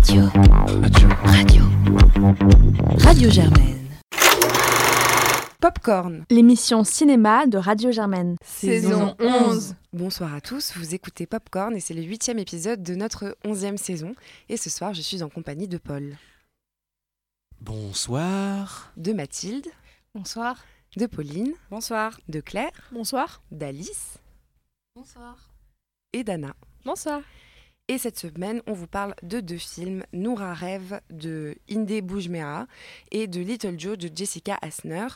Radio. Radio. Radio. Radio Germaine. Popcorn. L'émission cinéma de Radio Germaine. Saison 11. Bonsoir à tous, vous écoutez Popcorn et c'est le huitième épisode de notre onzième saison. Et ce soir, je suis en compagnie de Paul. Bonsoir. De Mathilde. Bonsoir. De Pauline. Bonsoir. De Claire. Bonsoir. D'Alice. Bonsoir. Et d'Anna. Bonsoir. Et cette semaine, on vous parle de deux films, Noura Rêve de Inde Boujmea et de Little Joe de Jessica Asner.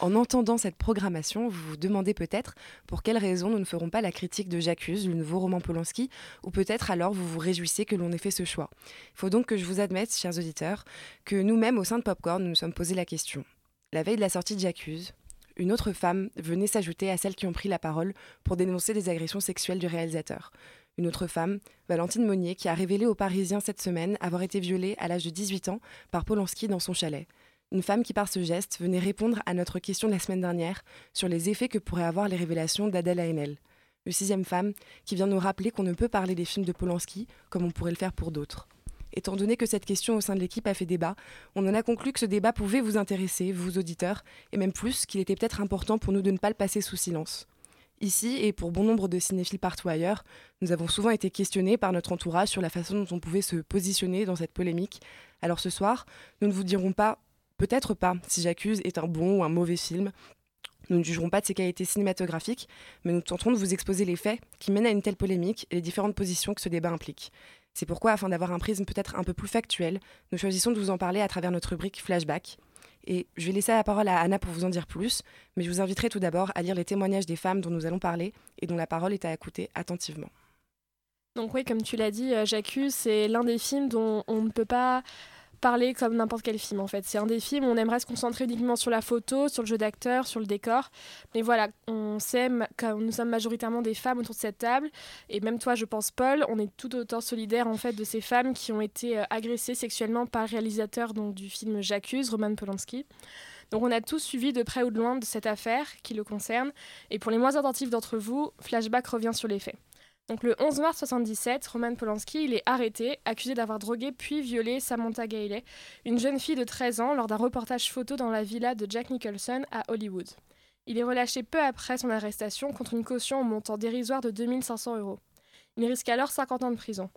En entendant cette programmation, vous vous demandez peut-être pour quelles raisons nous ne ferons pas la critique de J'accuse, le nouveau roman Polanski, ou peut-être alors vous vous réjouissez que l'on ait fait ce choix. Il faut donc que je vous admette, chers auditeurs, que nous-mêmes au sein de Popcorn, nous nous sommes posé la question. La veille de la sortie de J'accuse, une autre femme venait s'ajouter à celles qui ont pris la parole pour dénoncer des agressions sexuelles du réalisateur. Une autre femme, Valentine Monnier, qui a révélé aux Parisiens cette semaine avoir été violée à l'âge de 18 ans par Polanski dans son chalet. Une femme qui, par ce geste, venait répondre à notre question de la semaine dernière sur les effets que pourraient avoir les révélations d'Adèle Haenel. Une sixième femme qui vient nous rappeler qu'on ne peut parler des films de Polanski comme on pourrait le faire pour d'autres. Étant donné que cette question au sein de l'équipe a fait débat, on en a conclu que ce débat pouvait vous intéresser, vous auditeurs, et même plus qu'il était peut-être important pour nous de ne pas le passer sous silence. Ici, et pour bon nombre de cinéphiles partout ailleurs, nous avons souvent été questionnés par notre entourage sur la façon dont on pouvait se positionner dans cette polémique. Alors ce soir, nous ne vous dirons pas, peut-être pas, si J'accuse est un bon ou un mauvais film. Nous ne jugerons pas de ses qualités cinématographiques, mais nous tenterons de vous exposer les faits qui mènent à une telle polémique et les différentes positions que ce débat implique. C'est pourquoi, afin d'avoir un prisme peut-être un peu plus factuel, nous choisissons de vous en parler à travers notre rubrique Flashback. Et je vais laisser la parole à Anna pour vous en dire plus, mais je vous inviterai tout d'abord à lire les témoignages des femmes dont nous allons parler et dont la parole est à écouter attentivement. Donc oui, comme tu l'as dit, J'accuse, c'est l'un des films dont on ne peut pas parler comme n'importe quel film en fait. C'est un des films où on aimerait se concentrer uniquement sur la photo, sur le jeu d'acteur, sur le décor. Mais voilà, on s'aime, nous sommes majoritairement des femmes autour de cette table, et même toi, je pense, Paul, on est tout autant solidaires en fait de ces femmes qui ont été agressées sexuellement par le réalisateur donc, du film J'accuse, Roman Polanski. Donc on a tous suivi de près ou de loin de cette affaire qui le concerne, et pour les moins attentifs d'entre vous, Flashback revient sur les faits. Donc le 11 mars 1977, Roman Polanski il est arrêté, accusé d'avoir drogué puis violé Samantha Gailey, une jeune fille de 13 ans, lors d'un reportage photo dans la villa de Jack Nicholson à Hollywood. Il est relâché peu après son arrestation contre une caution au montant dérisoire de 2500 euros. Il risque alors 50 ans de prison.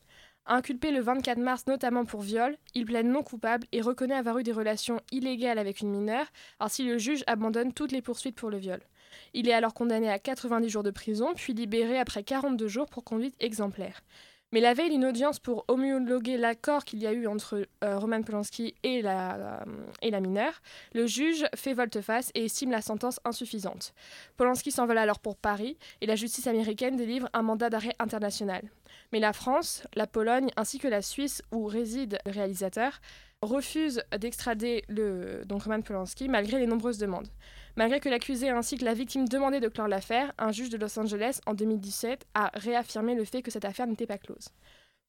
Inculpé le 24 mars notamment pour viol, il plaide non coupable et reconnaît avoir eu des relations illégales avec une mineure, ainsi le juge abandonne toutes les poursuites pour le viol. Il est alors condamné à 90 jours de prison, puis libéré après 42 jours pour conduite exemplaire. Mais la veille d'une audience pour homologuer l'accord qu'il y a eu entre euh, Roman Polanski et la, mineure, le juge fait volte-face et estime la sentence insuffisante. Polanski s'envole alors pour Paris et la justice américaine délivre un mandat d'arrêt international. Mais la France, la Pologne ainsi que la Suisse où réside le réalisateur refusent d'extrader Roman Polanski malgré les nombreuses demandes. Malgré que l'accusé ainsi que la victime demandaient de clore l'affaire, un juge de Los Angeles en 2017 a réaffirmé le fait que cette affaire n'était pas close.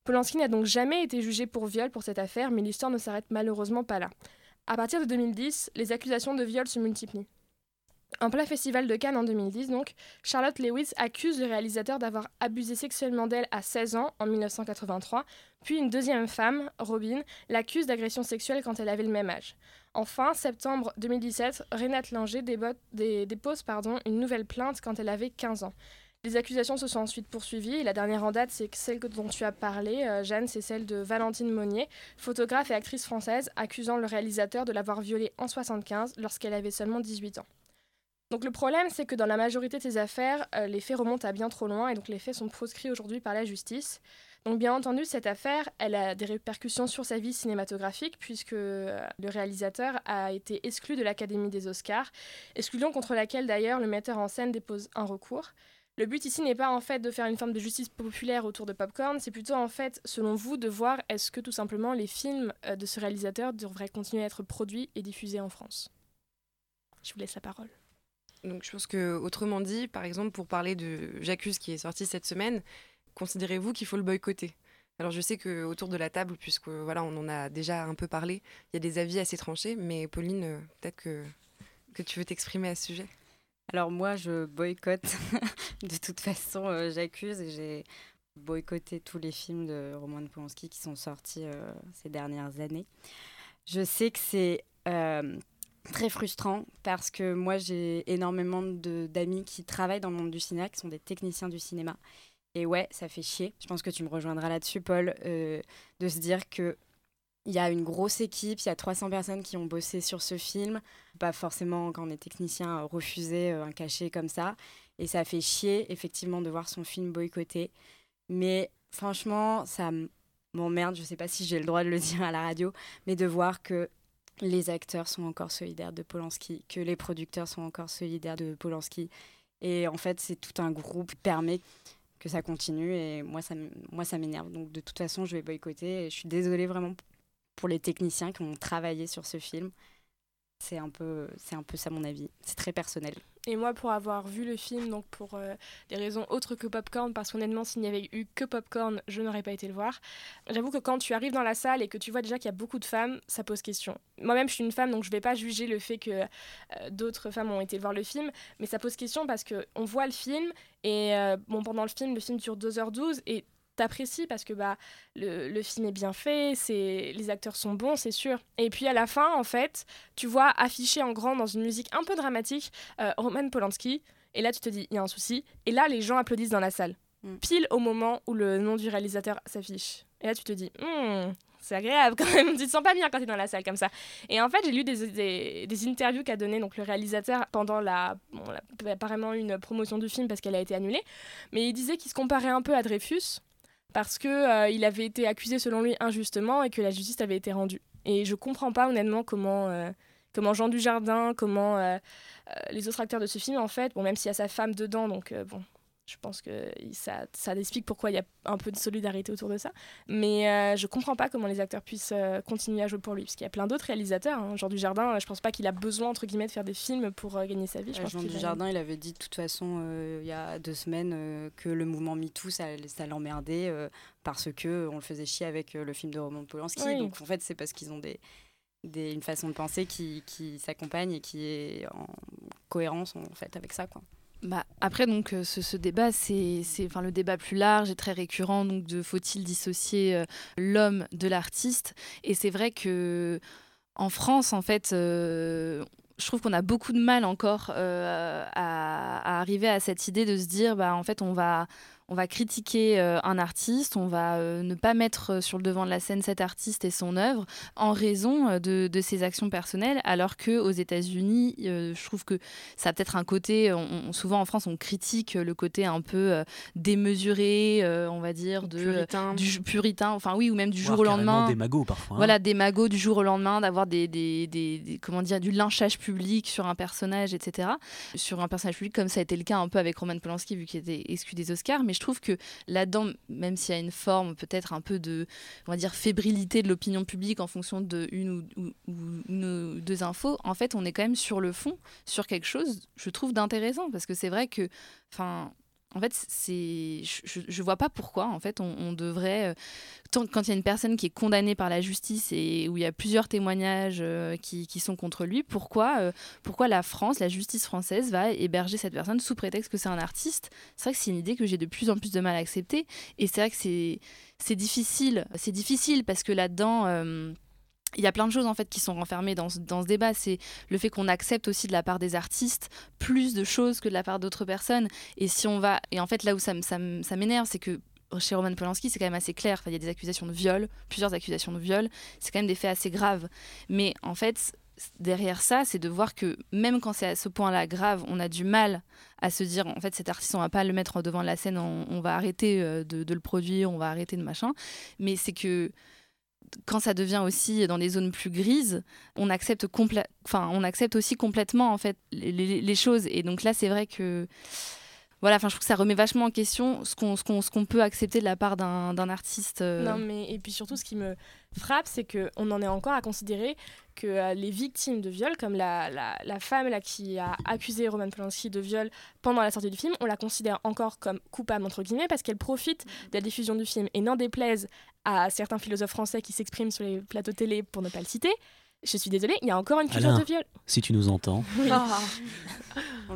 Polanski n'a donc jamais été jugé pour viol pour cette affaire, mais l'histoire ne s'arrête malheureusement pas là. À partir de 2010, les accusations de viol se multiplient. En plein festival de Cannes en 2010, donc, Charlotte Lewis accuse le réalisateur d'avoir abusé sexuellement d'elle à 16 ans en 1983, puis une deuxième femme, Robin, l'accuse d'agression sexuelle quand elle avait le même âge. Enfin, septembre 2017, Renate Langer dépose pardon, une nouvelle plainte quand elle avait 15 ans. Les accusations se sont ensuite poursuivies et la dernière en date, c'est celle dont tu as parlé, euh, Jeanne, c'est celle de Valentine Monnier, photographe et actrice française, accusant le réalisateur de l'avoir violée en 75 lorsqu'elle avait seulement 18 ans. Donc le problème, c'est que dans la majorité de ces affaires, euh, les faits remontent à bien trop loin et donc les faits sont proscrits aujourd'hui par la justice. Donc bien entendu, cette affaire, elle a des répercussions sur sa vie cinématographique puisque euh, le réalisateur a été exclu de l'Académie des Oscars, exclusion contre laquelle d'ailleurs le metteur en scène dépose un recours. Le but ici n'est pas en fait de faire une forme de justice populaire autour de Popcorn, c'est plutôt en fait, selon vous, de voir est-ce que tout simplement les films euh, de ce réalisateur devraient continuer à être produits et diffusés en France. Je vous laisse la parole. Donc je pense que, autrement dit, par exemple, pour parler de J'accuse qui est sorti cette semaine, considérez-vous qu'il faut le boycotter? Alors je sais que autour de la table, puisque voilà, on en a déjà un peu parlé, il y a des avis assez tranchés, mais Pauline, euh, peut-être que, que tu veux t'exprimer à ce sujet. Alors moi, je boycotte. de toute façon, euh, j'accuse et j'ai boycotté tous les films de Roman Polanski qui sont sortis ces dernières années. Je sais que c'est très frustrant parce que moi j'ai énormément d'amis qui travaillent dans le monde du cinéma, qui sont des techniciens du cinéma. Et ouais, ça fait chier. Je pense que tu me rejoindras là-dessus, Paul, euh, de se dire que il y a une grosse équipe, il y a 300 personnes qui ont bossé sur ce film. Pas forcément, quand on est technicien, refuser euh, un cachet comme ça. Et ça fait chier, effectivement, de voir son film boycotté. Mais franchement, ça m'emmerde, je sais pas si j'ai le droit de le dire à la radio, mais de voir que les acteurs sont encore solidaires de Polanski, que les producteurs sont encore solidaires de Polanski. Et en fait, c'est tout un groupe qui permet que ça continue et moi ça, moi, ça m'énerve. Donc de toute façon, je vais boycotter et je suis désolée vraiment pour les techniciens qui ont travaillé sur ce film. C'est un c'est un peu ça mon avis. C'est très personnel. Et moi, pour avoir vu le film, donc pour euh, des raisons autres que Popcorn, parce qu'honnêtement, s'il n'y avait eu que Popcorn, je n'aurais pas été le voir. J'avoue que quand tu arrives dans la salle et que tu vois déjà qu'il y a beaucoup de femmes, ça pose question. Moi-même, je suis une femme, donc je ne vais pas juger le fait que euh, d'autres femmes ont été voir le film, mais ça pose question parce qu'on voit le film et euh, bon, pendant le film, le film dure 2h12 et t'apprécies parce que bah le, le, film est bien fait, c'est les acteurs sont bons, c'est sûr. Et puis à la fin, en fait, tu vois affiché en grand dans une musique un peu dramatique euh, Roman Polanski. Et là, tu te dis, il y a un souci. Et là, les gens applaudissent dans la salle. Mm. Pile au moment où le nom du réalisateur s'affiche. Et là, tu te dis, hmm, c'est agréable quand même. tu te sens pas bien quand tu es dans la salle comme ça. Et en fait, j'ai lu des, des, interviews qu'a donné donc le réalisateur pendant la, bon, la, apparemment une promotion du film parce qu'elle a été annulée. Mais il disait qu'il se comparait un peu à Dreyfus parce que euh, il avait été accusé selon lui injustement et que la justice avait été rendue. Et je comprends pas honnêtement comment euh, comment Jean Dujardin, comment euh, les autres acteurs de ce film en fait, bon même s'il y a sa femme dedans, donc bon je pense que ça, ça explique pourquoi il y a un peu de solidarité autour de ça. Mais euh, je comprends pas comment les acteurs puissent euh, continuer à jouer pour lui, parce qu'il y a plein d'autres réalisateurs. Hein. Jean Dujardin, euh, je pense pas qu'il a besoin, entre guillemets, de faire des films pour gagner sa vie. Jean Dujardin, il avait dit de toute façon, il y a deux semaines, que le mouvement MeToo, ça, ça l'emmerdait, parce que on le faisait chier avec le film de Roman Polanski. Donc en fait, c'est parce qu'ils ont des, des, une façon de penser qui, qui s'accompagne et qui est en cohérence en fait avec ça. Quoi. Bah, après, donc, euh, ce, débat, c'est enfin, le débat plus large et très récurrent donc, de faut-il dissocier euh, l'homme de l'artiste. Et c'est vrai que en France, en fait, euh, je trouve qu'on a beaucoup de mal encore à, à, arriver à cette idée de se dire, bah, en fait, on va on va critiquer euh, un artiste, on va euh, ne pas mettre euh, sur le devant de la scène cet artiste et son œuvre en raison de, ses actions personnelles, alors que aux États-Unis, je trouve que ça a peut-être un côté, souvent en France, on critique le côté un peu démesuré, on va dire, de puritain. du puritain, enfin oui, ou même du jour au lendemain. Des magots parfois. Hein. Voilà, des magots du jour au lendemain, d'avoir des, des, des, comment dire, du lynchage public sur un personnage, etc. Sur un personnage public, comme ça a été le cas un peu avec Roman Polanski, vu qu'il était exclu des Oscars, mais je trouve que là-dedans, même s'il y a une forme peut-être un peu de, va dire, fébrilité de l'opinion publique en fonction de une ou, deux infos, en fait, on est quand même sur le fond, sur quelque chose, je trouve, d'intéressant. Parce que c'est vrai que, enfin, en fait, c'est, je, je vois pas pourquoi. En fait, on, devrait, euh, quand il y a une personne qui est condamnée par la justice et où il y a plusieurs témoignages euh, qui, qui, sont contre lui, pourquoi, euh, pourquoi la France, la justice française, va héberger cette personne sous prétexte que c'est un artiste? C'est vrai que c'est une idée que j'ai de plus en plus de mal à accepter. Et c'est vrai que c'est, c'est difficile. C'est difficile parce que là-dedans il y a plein de choses en fait qui sont renfermées dans ce, débat. C'est le fait qu'on accepte aussi de la part des artistes plus de choses que de la part d'autres personnes. Et si on va, et en fait là où ça m'énerve, c'est que chez Roman Polanski, c'est quand même assez clair. il y a des accusations de viol, plusieurs accusations de viol. C'est quand même des faits assez graves. Mais en fait, derrière ça, c'est de voir que même quand c'est à ce point-là grave, on a du mal à se dire en fait cet artiste on va pas le mettre devant la scène, on, va arrêter euh, de, de, le produire, on va arrêter de machin. Mais c'est que quand ça devient aussi dans des zones plus grises, on accepte, on accepte aussi complètement en fait les, choses. Et donc là, c'est vrai que voilà, enfin, je trouve que ça remet vachement en question ce qu'on peut accepter de la part d'un artiste. Euh. Non, mais et puis surtout, ce qui me frappe, c'est qu'on en est encore à considérer que euh, les victimes de viol, comme la, la, la, femme là, qui a accusé Roman Polanski de viol pendant la sortie du film, on la considère encore comme coupable, entre guillemets, parce qu'elle profite de la diffusion du film. Et n'en déplaise à certains philosophes français qui s'expriment sur les plateaux télé, pour ne pas le citer, Je suis désolée, il y a encore une culture Alain. de viol. Si tu nous entends.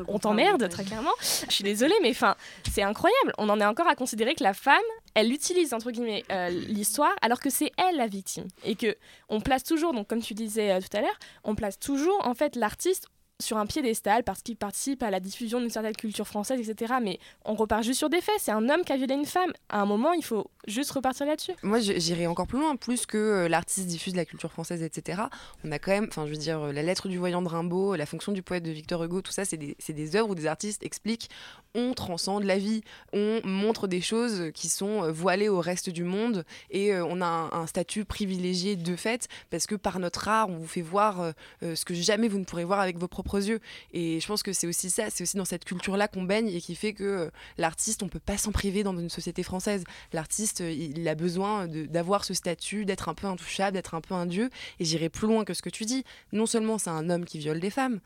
On t'emmerde, très clairement. Je suis désolée, mais enfin, c'est incroyable. On en est encore à considérer que la femme, elle utilise entre guillemets euh, l'histoire, alors que c'est elle la victime, et que on place toujours, donc comme tu disais euh, tout à l'heure, on place toujours en fait l'artiste sur un piédestal parce qu'il participe à la diffusion d'une certaine culture française, etc. Mais on repart juste sur des faits. C'est un homme qui a violé une femme. À un moment, il faut juste repartir là-dessus. Moi, j'irais encore plus loin, plus que euh, l'artiste diffuse la culture française, etc. On a quand même, enfin, je veux dire, euh, la lettre du voyant de Rimbaud, la fonction du poète de Victor Hugo, tout ça, c'est des, des œuvres où des artistes expliquent on transcende la vie, on montre des choses qui sont euh, voilées au reste du monde et on a un, un statut privilégié de fait parce que par notre art, on vous fait voir ce que jamais vous ne pourrez voir avec vos propres yeux. Et je pense que c'est aussi ça, c'est aussi dans cette culture-là qu'on baigne et qui fait que euh, l'artiste, on peut pas s'en priver dans une société française. L'artiste, euh, il a besoin d'avoir ce statut, d'être un peu intouchable, d'être un peu un dieu. Et j'irai plus loin que ce que tu dis. Non seulement c'est un homme qui viole des femmes,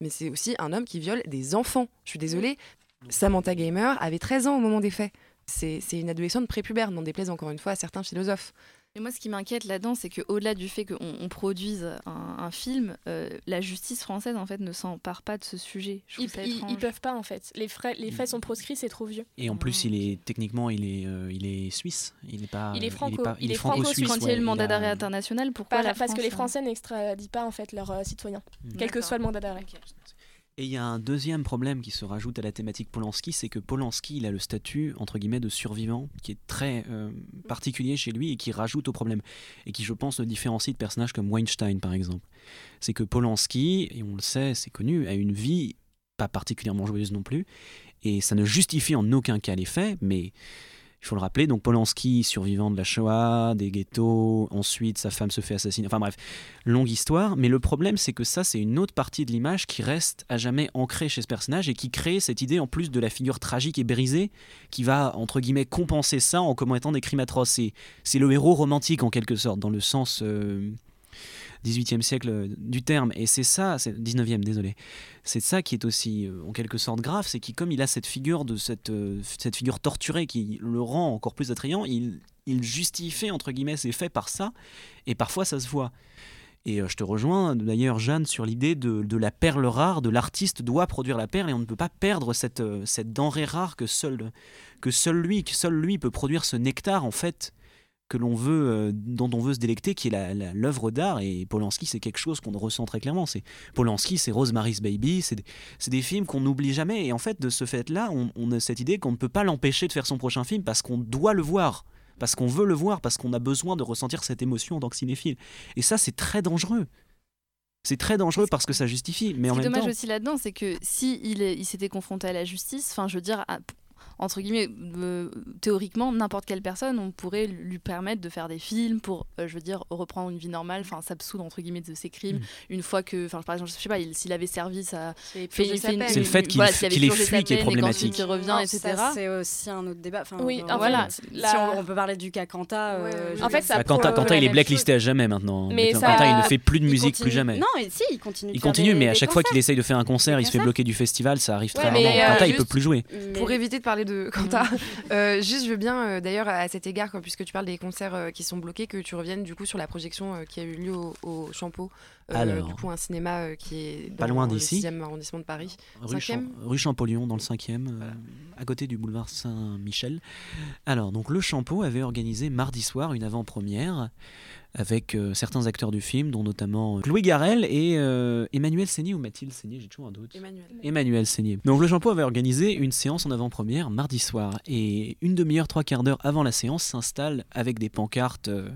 mais c'est aussi un homme qui viole des enfants. Je suis désolée, Samantha Gamer avait 13 ans au moment des faits. C'est une adolescente prépubère, n'en déplaise encore une fois à certains philosophes. Et moi, ce qui m'inquiète là-dedans, c'est qu'au-delà du fait qu'on on produise un, un film, euh, la justice française, en fait, ne s'empare pas de ce sujet. Je Ils, ça ils- peuvent pas en fait. Les, frais, les faits sont proscrits, c'est trop vieux. Et en plus, il est techniquement, il est, euh, il est suisse. Il n'est pas. Il est franco- il est franco-suisse, Quand il y a le mandat a- d'arrêt international, pourquoi Pas- la parce que France, les euh, Français n'extradient pas en fait leurs euh, citoyens, Mm. quel que soit le mandat d'arrêt. Et il y a un deuxième problème qui se rajoute à la thématique Polanski, c'est que Polanski, il a le statut, entre guillemets, de survivant, qui est très euh, particulier chez lui et qui rajoute au problème. Et qui, je pense, le différencie de personnages comme Weinstein, par exemple. C'est que Polanski, et on le sait, c'est connu, a une vie pas particulièrement joyeuse non plus. Et ça ne justifie en aucun cas les faits, mais il faut le rappeler, donc Polanski, survivant de la Shoah, des ghettos, ensuite sa femme se fait assassiner, enfin bref, longue histoire, mais le problème c'est que ça c'est une autre partie de l'image qui reste à jamais ancrée chez ce personnage et qui crée cette idée en plus de la figure tragique et brisée qui va entre guillemets compenser ça en commettant des crimes atroces. C'est- le héros romantique en quelque sorte, dans le sens... euh, 18e siècle euh, du terme. Et c'est ça, c'est 19e, désolé. C'est ça qui est aussi euh, en quelque sorte grave, c'est qu'il comme il a cette figure de cette, euh, cette figure torturée qui le rend encore plus attrayant, il, il justifie entre guillemets ses faits par ça, et parfois ça se voit. Et je te rejoins d'ailleurs, Jeanne, sur l'idée de, de la perle rare, de l'artiste doit produire la perle et on ne peut pas perdre cette, cette denrée rare que seul, que seul lui, que seul lui peut produire ce nectar en fait que l'on veut, euh, dont on veut se délecter, qui est l'œuvre d'art. Et Polanski, c'est quelque chose qu'on ressent très clairement. C'est Polanski, c'est Rosemary's Baby, c'est des, films qu'on n'oublie jamais. Et en fait, de ce fait-là, on, on a cette idée qu'on ne peut pas l'empêcher de faire son prochain film parce qu'on doit le voir, parce qu'on veut le voir, parce qu'on a besoin de ressentir cette émotion en tant que cinéphile. Et ça, c'est très dangereux. C'est très dangereux parce que ça justifie. Mais en même dommage temps, aussi là-dedans, c'est que si il, s'était confronté à la justice, enfin, je veux dire, à- entre guillemets, euh, théoriquement, n'importe quelle personne, on pourrait lui permettre de faire des films pour, euh, je veux dire, reprendre une vie normale, enfin, s'absoudre entre guillemets de ses crimes. Mm. Une fois que, enfin, par exemple, je sais pas, il- s'il avait servi sa, C'est fait fait une-. C'est le fait qu'il voilà, qu'il ait purgé fui sa qui est problématique. il revient, Non, etc. ça, c'est aussi un autre débat. Enfin, Oui, on- en voilà. fait, Si la- on, on peut parler du cas Quanta. euh, Ouais. En fait, ça bah, Quentin, la il est blacklisté à jamais maintenant. Mais Quentin, ça- il ne fait plus de il musique, continue- plus jamais. Non, et si, il continue. Il continue, mais à chaque fois qu'il essaye de faire un concert, il se fait bloquer du festival, ça arrive très rarement. euh, Quentin, il peut plus jouer. Mais- Pour éviter de parler de Quentin, euh, juste je veux bien euh, d'ailleurs à cet égard, quoi, puisque tu parles des concerts euh, qui sont bloqués, que tu reviennes du coup sur la projection qui a eu lieu au, au Champeau, Alors. du coup un cinéma qui est Pas loin le d'ici. 6e arrondissement de Paris. Rue, Champ- Cinquième rue Champollion, dans le 5e, euh, à côté du boulevard Saint-Michel. Alors, donc, le Champeau avait organisé mardi soir une avant-première avec euh, certains acteurs du film, dont notamment euh, Louis Garrel et euh, Emmanuel Seigné ou Mathilde Seigné, j'ai toujours un doute. Emmanuel. Emmanuel Seigné. Donc le Champeau avait organisé une séance en avant-première mardi soir et une demi-heure, trois quarts d'heure avant la séance s'installe avec des pancartes euh,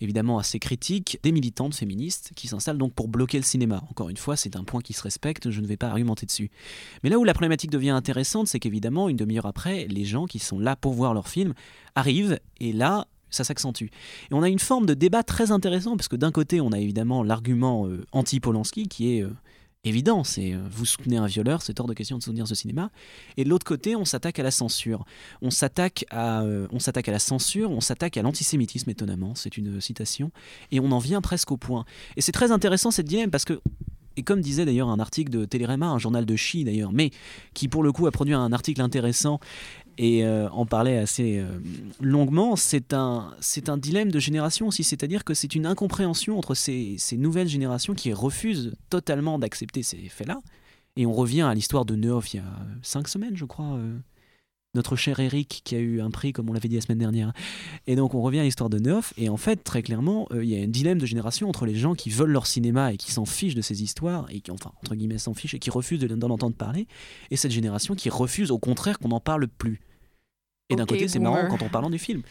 évidemment assez critiques, des militantes féministes qui s'installent donc pour bloquer le cinéma. Encore une fois, c'est un point qui se respecte, je ne vais pas argumenter dessus. Mais là où la problématique devient intéressante, c'est qu'évidemment, une demi-heure après, les gens qui sont là pour voir leur film arrivent et là, ça s'accentue. Et on a une forme de débat très intéressant, parce que d'un côté, on a évidemment l'argument euh, anti-Polanski, qui est euh, évident, c'est euh, vous soutenez un violeur, c'est hors de question de soutenir ce cinéma. Et de l'autre côté, on s'attaque à la censure. On s'attaque à, on s'attaque à la censure, on s'attaque à l'antisémitisme, étonnamment, c'est une citation, et on en vient presque au point. Et c'est très intéressant cette dilemme, parce que et comme disait d'ailleurs un article de Télérama, un journal de Chi d'ailleurs, mais qui pour le coup a produit un article intéressant, et euh, en parlait assez euh, longuement. C'est un, un dilemme de génération aussi, c'est-à-dire que c'est une incompréhension entre ces, ces nouvelles générations qui refusent totalement d'accepter ces faits-là. Et on revient à l'histoire de Neuf il y a cinq semaines, je crois. euh, notre cher Eric qui a eu un prix, comme on l'avait dit la semaine dernière. Et donc on revient à l'histoire de Neuf. Et en fait, très clairement, euh, il y a un dilemme de génération entre les gens qui veulent leur cinéma et qui s'en fichent de ces histoires, et qui, enfin, entre guillemets, s'en fichent et qui refusent de- d'en entendre parler, et cette génération qui refuse au contraire qu'on n'en parle plus. Et d'un côté, c'est marrant quand on parle du film.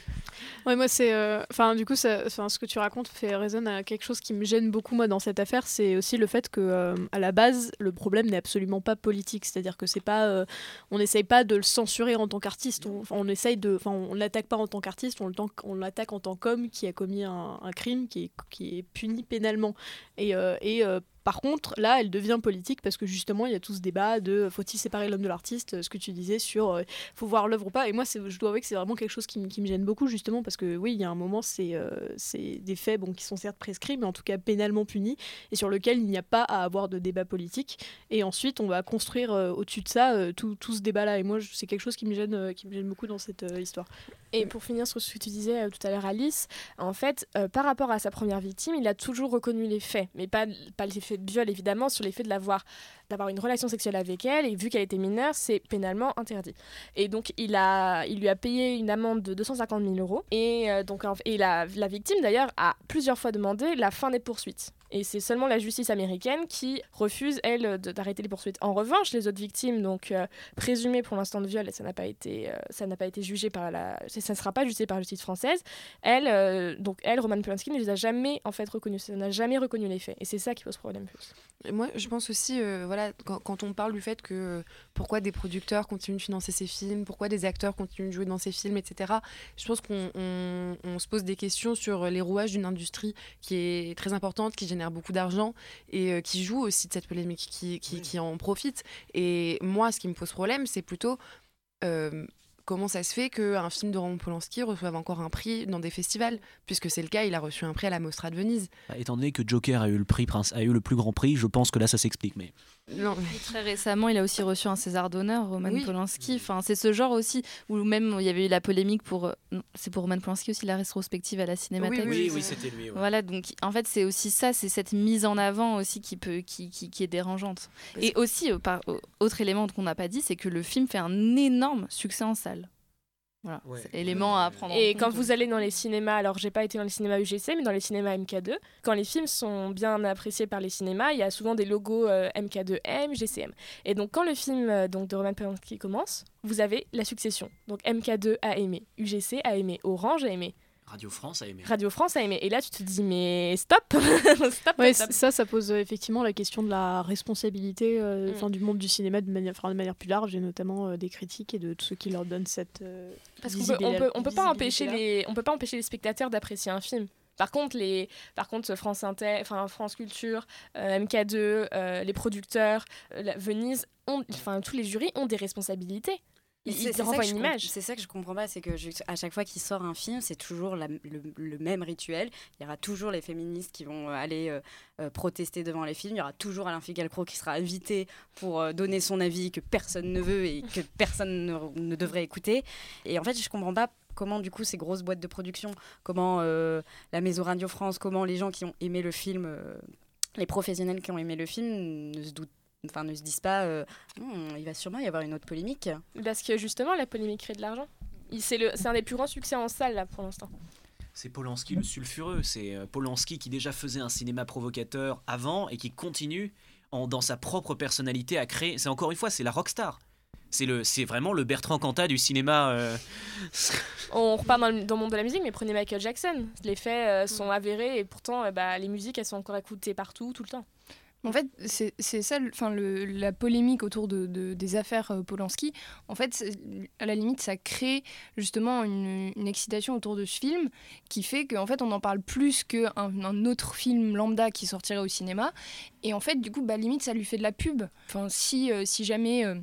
Ouais, moi, c'est. euh, Enfin, du coup, ça, ce que tu racontes fait résonne à quelque chose qui me gêne beaucoup, moi, dans cette affaire. C'est aussi le fait que, euh, à la base, le problème n'est absolument pas politique. C'est-à-dire que c'est pas. euh, on n'essaye pas de le censurer en tant qu'artiste. On, on essaye de. Enfin, on l'attaque pas en tant qu'artiste, on l'attaque en tant qu'homme qui a commis un, un crime qui est, qui est puni pénalement. Et, et par contre, là, elle devient politique parce que justement, il y a tout ce débat de faut-il séparer l'homme de l'artiste, ce que tu disais sur euh, faut voir l'œuvre ou pas. Et moi, je dois avouer que c'est vraiment quelque chose qui, me- gêne beaucoup, justement, parce que oui, il y a un moment, c'est euh, des faits qui sont certes prescrits, mais en tout cas pénalement punis, et sur lequel il n'y a pas à avoir de débat politique. Et ensuite, on va construire euh, au-dessus de ça euh, tout, ce débat-là. Et moi, c'est quelque chose qui me gêne, euh, beaucoup dans cette euh, histoire. Et pour finir sur ce que tu disais euh, tout à l'heure, Alice, en fait, euh, par rapport à sa première victime, il a toujours reconnu les faits, mais pas, pas les faits de viol, évidemment, sur les faits de l'avoir d'avoir une relation sexuelle avec elle, et vu qu'elle était mineure, c'est pénalement interdit. Et donc, il, a, il lui a payé une amende de 250 000 euros, et, euh, donc, et la, la victime, d'ailleurs, a plusieurs fois demandé la fin des poursuites. Et c'est seulement la justice américaine qui refuse, elle, d'arrêter les poursuites. En revanche, les autres victimes, donc euh, présumées pour l'instant de viol, et ça n'a pas été, euh, ça n'a pas été jugé par la, ça ne sera pas jugé par la justice française. Elle, euh, donc elle, Roman Polanski, ne les a jamais en fait reconnus, ça n'a jamais reconnu les faits, et c'est ça qui pose problème Moi, je pense aussi, voilà, quand, on parle du fait que pourquoi des producteurs continuent de financer ces films, pourquoi des acteurs continuent de jouer dans ces films, etc. Je pense qu'on on- on se pose des questions sur les rouages d'une industrie qui est très importante, qui génère beaucoup d'argent et euh, qui joue aussi de cette polémique, qui, qui, qui en profite. Et moi, ce qui me pose problème, c'est plutôt euh, comment ça se fait qu'un film de Roman Polanski reçoive encore un prix dans des festivals, puisque c'est le cas, il a reçu un prix à la Mostra de Venise. Bah, étant donné que Joker a eu le prix Prince, a eu le plus grand prix, je pense que là ça s'explique. Mais Non, très récemment, il a aussi reçu un César d'honneur, Roman Oui. Polanski. Enfin, c'est ce genre aussi où même il y avait eu la polémique pour. euh, C'est pour Roman Polanski aussi la rétrospective à la Cinémathèque. Oui, oui, c'était lui. Voilà, donc en fait, c'est aussi ça, c'est cette mise en avant aussi qui, peut, qui, qui, qui est dérangeante. Parce Et aussi, par, euh, autre élément qu'on n'a pas dit, c'est que le film fait un énorme succès en salle. Voilà, Ouais. élément à prendre en Et compte. quand vous allez dans les cinémas, alors j'ai pas été dans les cinémas UGC, mais dans les cinémas MK2, quand les films sont bien appréciés par les cinémas, il y a souvent des logos euh, MK2M, GCM. Et donc quand le film euh, donc, de Roman Polanski commence, vous avez la succession. Donc MK2 a aimé, UGC a aimé, Orange a aimé, Radio France a aimé. Radio France a aimé. Et là tu te dis mais stop, stop, Ouais, stop. ça, ça pose euh, effectivement la question de la responsabilité euh, Mm. enfin, du monde du cinéma de manière, de manière plus large et notamment euh, des critiques et de tous ceux qui leur donnent cette. euh, Parce qu'on peut, on peut, on peut pas empêcher les, on peut pas empêcher les spectateurs d'apprécier un film. Par contre, les, par contre, France Inter, enfin France Culture, euh, MK2, euh, les producteurs, euh, la- Venise, ont, enfin tous les jurys ont des responsabilités. Renvoient que je une image. C'est ça que je comprends pas, c'est que je- à chaque fois qu'il sort un film, c'est toujours la- le, le même rituel. Il y aura toujours les féministes qui vont euh, aller euh, euh, protester devant les films. Il y aura toujours Alain Figalcro qui sera invité pour euh, donner son avis que personne ne veut et que personne ne, ne devrait écouter. Et en fait, je comprends pas comment du coup ces grosses boîtes de production, comment euh, la Maison Radio France, comment les gens qui ont aimé le film, euh, les professionnels qui ont aimé le film ne se doutent Enfin, ne se disent pas, euh, Hmm, il va sûrement y avoir une autre polémique. Parce que justement, la polémique crée de l'argent. C'est le- c'est un des plus grands succès en salle là pour l'instant. C'est Polanski le sulfureux. C'est euh, Polanski qui déjà faisait un cinéma provocateur avant et qui continue en, dans sa propre personnalité à créer. C'est encore une fois, c'est la rockstar. C'est le, c'est vraiment le Bertrand Cantat du cinéma. euh, On repart dans le, dans le monde de la musique, mais prenez Michael Jackson. Les faits euh, sont avérés et pourtant, euh, bah, les musiques, elles sont encore écoutées partout, tout le temps. En fait, c'est ça, enfin, la polémique autour de, de- des affaires euh, Polanski. En fait, à la limite, ça crée justement une, excitation autour de ce film qui fait qu'en fait, on en parle plus qu'un un autre film lambda qui sortirait au cinéma. Et en fait, du coup, bah, limite, ça lui fait de la pub. Enfin, si, euh, si jamais euh,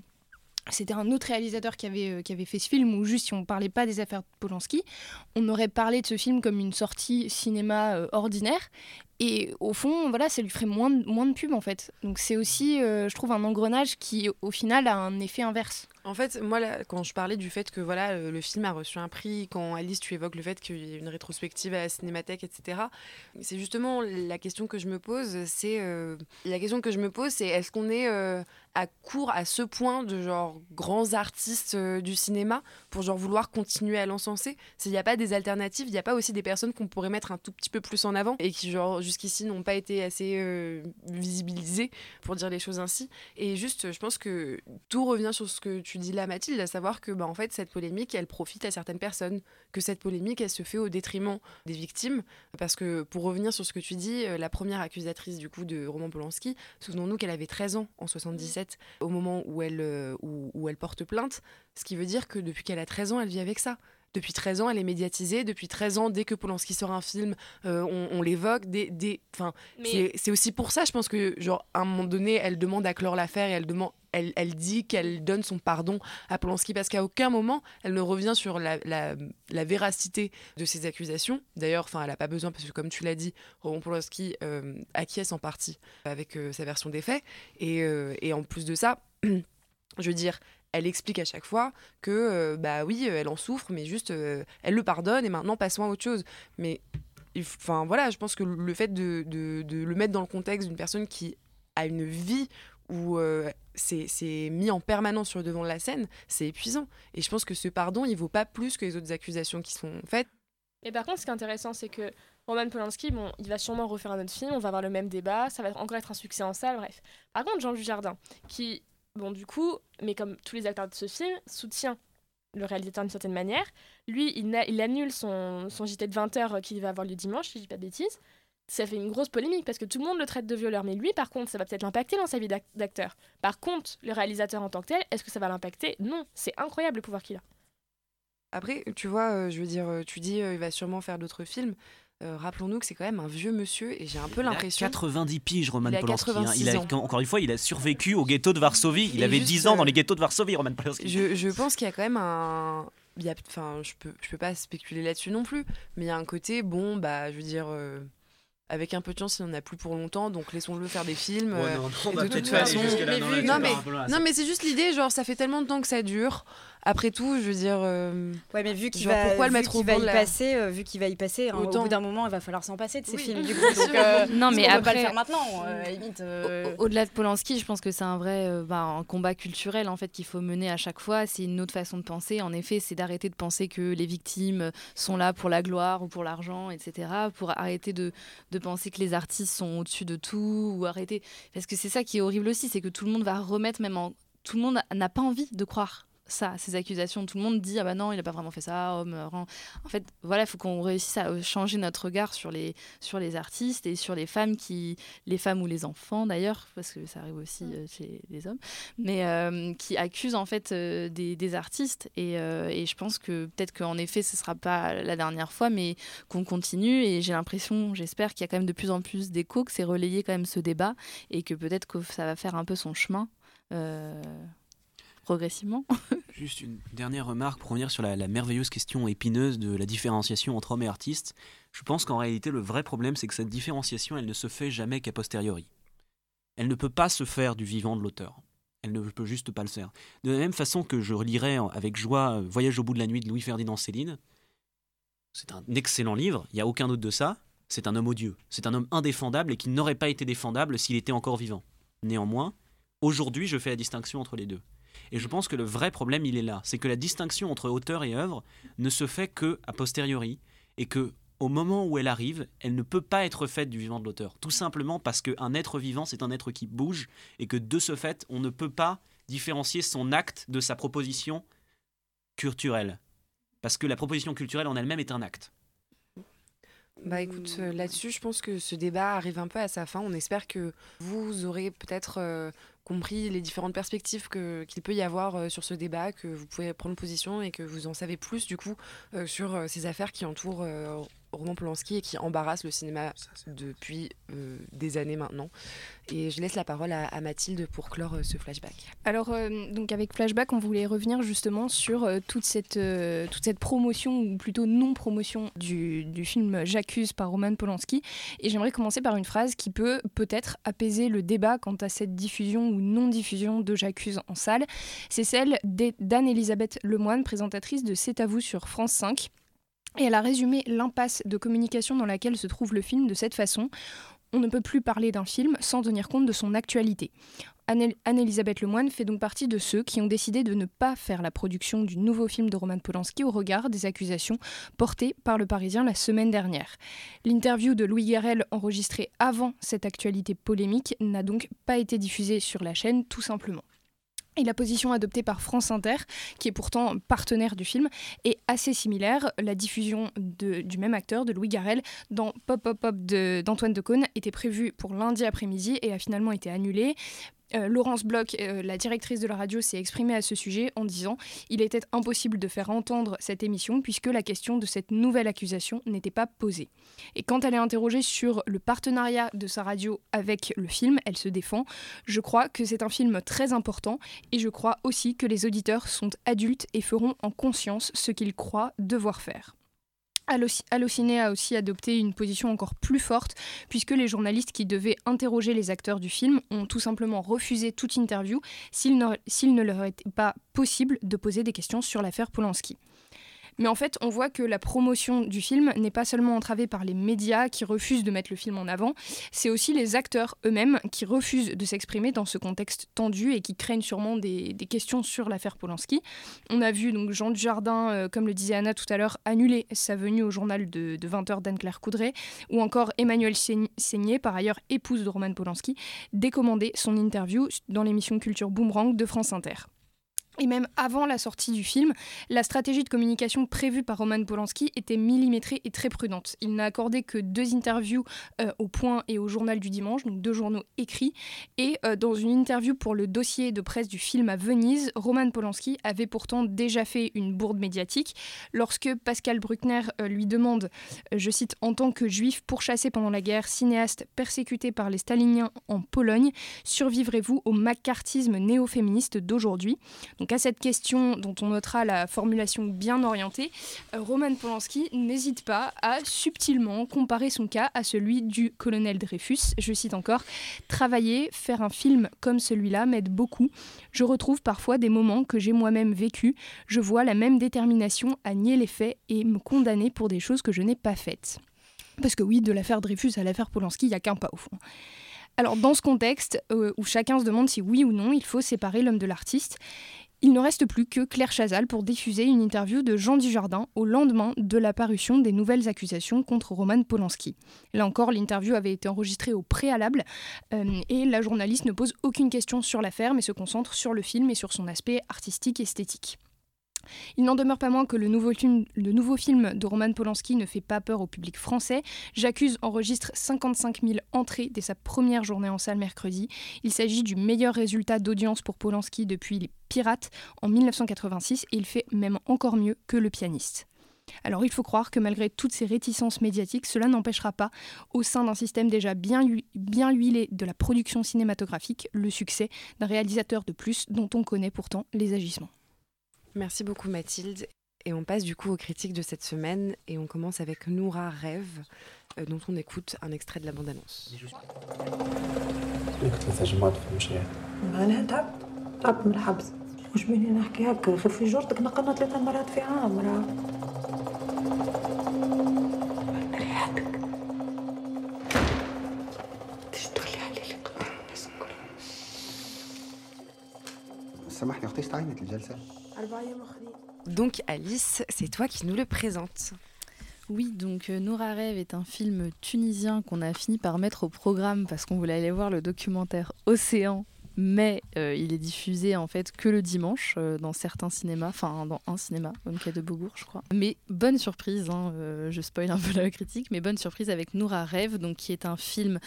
c'était un autre réalisateur qui avait, euh, fait ce film, ou juste si on parlait pas des affaires Polanski, on aurait parlé de ce film comme une sortie cinéma euh, ordinaire. Et au fond, voilà, ça lui ferait moins de, moins de pub en fait. Donc c'est aussi, euh, je trouve, un engrenage qui au final a un effet inverse. En fait, moi, là, quand je parlais du fait que voilà, le, le film a reçu un prix, quand Alice, tu évoques le fait qu'il y ait une rétrospective à la Cinémathèque, etc., c'est justement la question que je me pose. C'est euh, la question que je me pose, c'est est-ce qu'on est euh, à court à ce point de genre grands artistes euh, du cinéma pour genre vouloir continuer à l'encenser? S'il n'y a pas des alternatives, il n'y a pas aussi des personnes qu'on pourrait mettre un tout petit peu plus en avant et qui genre jusqu'ici n'ont pas été assez euh, visibilisées pour dire les choses ainsi. Et juste, je pense que tout revient sur ce que tu dis là, Mathilde, à savoir que bah, en fait cette polémique, elle profite à certaines personnes, que cette polémique, elle se fait au détriment des victimes, parce que pour revenir sur ce que tu dis, euh, la première accusatrice du coup de Roman Polanski, souvenons-nous qu'elle avait 13 ans en 77 au moment où elle, euh, où, où elle porte plainte, ce qui veut dire que depuis qu'elle a 13 ans, elle vit avec ça. Depuis 13 ans, elle est médiatisée. Depuis 13 ans, dès que Polanski sort un film, euh, on, on l'évoque. Des, des, enfin, Mais- c'est- aussi pour ça, je pense que, genre, à un moment donné, elle demande à clore l'affaire et elle demande. Elle, elle dit qu'elle donne son pardon à Polanski parce qu'à aucun moment elle ne revient sur la, la, la véracité de ces accusations. D'ailleurs, enfin, elle n'a pas besoin parce que comme tu l'as dit, Roman Polanski euh, acquiesce en partie avec euh, sa version des faits. Et, et en plus de ça, je veux dire, elle explique à chaque fois que, euh, bah oui, euh, elle en souffre, mais juste, euh, elle le pardonne et maintenant passons à autre chose. Mais, enfin voilà, je pense que le fait de, le mettre dans le contexte d'une personne qui a une vie où c'est c'est mis en permanence sur le devant de la scène, c'est épuisant. Et je pense que ce pardon, il vaut pas plus que les autres accusations qui sont faites. Mais par contre, ce qui est intéressant, c'est que Roman Polanski, bon, il va sûrement refaire un autre film, on va avoir le même débat, ça va encore être un succès en salle, bref. Par contre, Jean Dujardin, qui, bon, du coup, mais comme tous les acteurs de ce film, soutient le réalisateur d'une certaine manière. Lui, il, annule son, son JT de 20h qui va avoir lieu dimanche, si je dis pas de bêtises. Ça fait une grosse polémique parce que tout le monde le traite de violeur. Mais lui, par contre, ça va peut-être l'impacter dans sa vie d'ac- d'acteur. Par contre, le réalisateur en tant que tel, est-ce que ça va l'impacter? Non. C'est incroyable le pouvoir qu'il a. Après, tu vois, euh, je veux dire, euh, tu dis, euh, il va sûrement faire d'autres films. Euh, Rappelons-nous que c'est quand même un vieux monsieur et j'ai un peu l'impression. 90 piges, Roman Il a Polanski. hein. 86 Il a, encore une fois, il a survécu au ghetto de Varsovie. Il Et avait juste, 10 ans dans les ghettos de Varsovie, Roman Polanski. Je, je pense qu'il y a quand même un. il y a- Enfin, je peux, je peux pas spéculer là-dessus non plus, mais il y a un côté, bon, bah, je veux dire, euh, avec un peu de chance, il n'en a plus pour longtemps, donc laissons-le faire des films. euh, on et va de toute façon- mais non, non, mais- Non, mais c'est juste l'idée, genre, ça fait tellement de temps que ça dure. Après tout, je veux dire. euh, Ouais, mais vu qu'il va, pourquoi le mettre qu'il au va y la- passer, euh, vu qu'il va y passer, hein, au bout d'un moment, il va falloir s'en passer de ces Oui, films. Du coup, donc, euh, Non, mais on peut pas après- le faire maintenant. euh, à la limite, euh, Au- Au-delà de Polanski, je pense que c'est un vrai euh, bah, un combat culturel en fait qu'il faut mener à chaque fois. C'est une autre façon de penser. En effet, c'est d'arrêter de penser que les victimes sont là pour la gloire ou pour l'argent, etc. Pour arrêter de, de penser que les artistes sont au-dessus de tout ou arrêter parce que c'est ça qui est horrible aussi, c'est que tout le monde va remettre même en tout le monde n'a pas envie de croire ça, ces accusations. Tout le monde dit ah bah non, il a pas vraiment fait ça, homme. euh, rend- En fait, voilà, il faut qu'on réussisse à euh, changer notre regard sur les sur les artistes et sur les femmes qui les femmes ou les enfants d'ailleurs, parce que ça arrive aussi euh, chez les hommes, mais euh, qui accusent en fait euh, des, des artistes. Et, et je pense que peut-être qu'en effet, ce sera pas la dernière fois, mais qu'on continue. Et j'ai l'impression, j'espère qu'il y a quand même de plus en plus d'écho, que c'est relayé quand même ce débat, et que peut-être que ça va faire un peu son chemin. Progressivement. Juste une dernière remarque pour revenir sur la, merveilleuse question épineuse de la différenciation entre hommes et artistes. Je pense qu'en réalité, le vrai problème, c'est que cette différenciation, elle ne se fait jamais qu'à posteriori. Elle ne peut pas se faire du vivant de l'auteur. Elle ne peut juste pas le faire. De la même façon que je relirai en- avec joie euh, Voyage au bout de la nuit de Louis-Ferdinand Céline. C'est un excellent livre, il n'y a aucun doute de ça. C'est un homme odieux. C'est un homme indéfendable et qui n'aurait pas été défendable s'il était encore vivant. Néanmoins, aujourd'hui, je fais la distinction entre les deux. Et je pense que le vrai problème, il est là. C'est que la distinction entre auteur et œuvre ne se fait que a posteriori et que au moment où elle arrive, elle ne peut pas être faite du vivant de l'auteur. Tout simplement parce qu'un être vivant, c'est un être qui bouge et que de ce fait, on ne peut pas différencier son acte de sa proposition culturelle. Parce que la proposition culturelle en elle-même est un acte. Bah écoute, euh, là-dessus, je pense que ce débat arrive un peu à sa fin. On espère que vous aurez peut-être euh, compris les différentes perspectives qu'il peut y avoir euh, sur ce débat, que vous pouvez prendre position et que vous en savez plus du coup euh, sur euh, ces affaires qui entourent Roman Polanski et qui embarrasse le cinéma depuis euh, des années maintenant. Et je laisse la parole à, à Mathilde pour clore euh, ce flashback. Alors, euh, donc avec Flashback, on voulait revenir justement sur euh, toute, cette, euh, toute cette promotion, ou plutôt non-promotion du, du film J'accuse par Roman Polanski. Et j'aimerais commencer par une phrase qui peut peut-être apaiser le débat quant à cette diffusion ou non-diffusion de J'accuse en salle. C'est celle d'E- d'Anne-Elisabeth Lemoine, présentatrice de C'est à vous sur France 5. Et elle a résumé l'impasse de communication dans laquelle se trouve le film de cette façon. On ne peut plus parler d'un film sans tenir compte de son actualité. Anne- Anne-Elisabeth Lemoine fait donc partie de ceux qui ont décidé de ne pas faire la production du nouveau film de Roman Polanski au regard des accusations portées par le Parisien la semaine dernière. L'interview de Louis Garrel enregistrée avant cette actualité polémique n'a donc pas été diffusée sur la chaîne tout simplement. Et la position adoptée par France Inter, qui est pourtant partenaire du film, est assez similaire. La diffusion de- du même acteur, de Louis Garrel, dans Pop Pop Pop de- d'Antoine Decaune était prévue pour lundi après-midi et a finalement été annulée. Euh, Laurence Bloch, euh, la directrice de la radio, s'est exprimée à ce sujet en disant Il était impossible de faire entendre cette émission puisque la question de cette nouvelle accusation n'était pas posée. Et quand elle est interrogée sur le partenariat de sa radio avec le film, elle se défend Je crois que c'est un film très important et je crois aussi que les auditeurs sont adultes et feront en conscience ce qu'ils croient devoir faire. Alloci- Allociné a aussi adopté une position encore plus forte puisque les journalistes qui devaient interroger les acteurs du film ont tout simplement refusé toute interview s'il ne leur était pas possible de poser des questions sur l'affaire Polanski. Mais en fait, on voit que la promotion du film n'est pas seulement entravée par les médias qui refusent de mettre le film en avant, c'est aussi les acteurs eux-mêmes qui refusent de s'exprimer dans ce contexte tendu et qui craignent sûrement des, questions sur l'affaire Polanski. On a vu donc Jean Dujardin, euh, comme le disait Anna tout à l'heure, annuler sa venue au journal de, de 20h d'Anne-Claire Coudray, ou encore Emmanuel Seigné, par ailleurs épouse de Roman Polanski, décommander son interview dans l'émission Culture Boomerang de France Inter. Et même avant la sortie du film, la stratégie de communication prévue par Roman Polanski était millimétrée et très prudente. Il n'a accordé que deux interviews euh, au Point et au Journal du Dimanche, donc deux journaux écrits. Et euh, dans une interview pour le dossier de presse du film à Venise, Roman Polanski avait pourtant déjà fait une bourde médiatique lorsque Pascal Bruckner euh, lui demande, je cite, en tant que juif pourchassé pendant la guerre, cinéaste persécuté par les staliniens en Pologne, survivrez-vous au macartisme néo-féministe d'aujourd'hui? À cette question dont on notera la formulation bien orientée, euh, Roman Polanski n'hésite pas à subtilement comparer son cas à celui du colonel Dreyfus. Je cite encore Travailler, faire un film comme celui-là m'aide beaucoup. Je retrouve parfois des moments que j'ai moi-même vécus. Je vois la même détermination à nier les faits et me condamner pour des choses que je n'ai pas faites. Parce que oui, de l'affaire Dreyfus à l'affaire Polanski, il n'y a qu'un pas au fond. Alors dans ce contexte euh, où chacun se demande si oui ou non il faut séparer l'homme de l'artiste, il ne reste plus que Claire Chazal pour diffuser une interview de Jean Dujardin au lendemain de la parution des nouvelles accusations contre Roman Polanski. Là encore, l'interview avait été enregistrée au préalable euh, et la journaliste ne pose aucune question sur l'affaire mais se concentre sur le film et sur son aspect artistique esthétique. Il n'en demeure pas moins que le nouveau, film, de Roman Polanski ne fait pas peur au public français. J'accuse enregistre 55 000 entrées dès sa première journée en salle mercredi. Il s'agit du meilleur résultat d'audience pour Polanski depuis Les Pirates en 1986 et il fait même encore mieux que Le Pianiste. Alors il faut croire que malgré toutes ces réticences médiatiques, cela n'empêchera pas, au sein d'un système déjà bien huilé de la production cinématographique, le succès d'un réalisateur de plus dont on connaît pourtant les agissements. Merci beaucoup Mathilde. Et on passe du coup aux critiques de cette semaine et on commence avec Noura Rêve, euh, dont on écoute un extrait de la bande-annonce. لك ثلاثة جمعات في المشاريع معناها تعب تعب من الحبس مش بيني نحكي هكا غير في جورتك نقلنا ثلاثة مرات في عام راه سامحني اختي استعينت الجلسة أربع أيام آخرين Donc Alice, c'est toi qui nous le présente. Oui, donc euh, Noura Rêve est un film tunisien qu'on a fini par mettre au programme parce qu'on voulait aller voir le documentaire Océan mais euh, il est diffusé en fait que le dimanche euh, dans certains cinémas, enfin dans un cinéma, au cas de Beaubourg, je crois. Mais bonne surprise, hein, euh, je spoil un peu la critique, mais bonne surprise avec Noura Rêve, donc qui est un film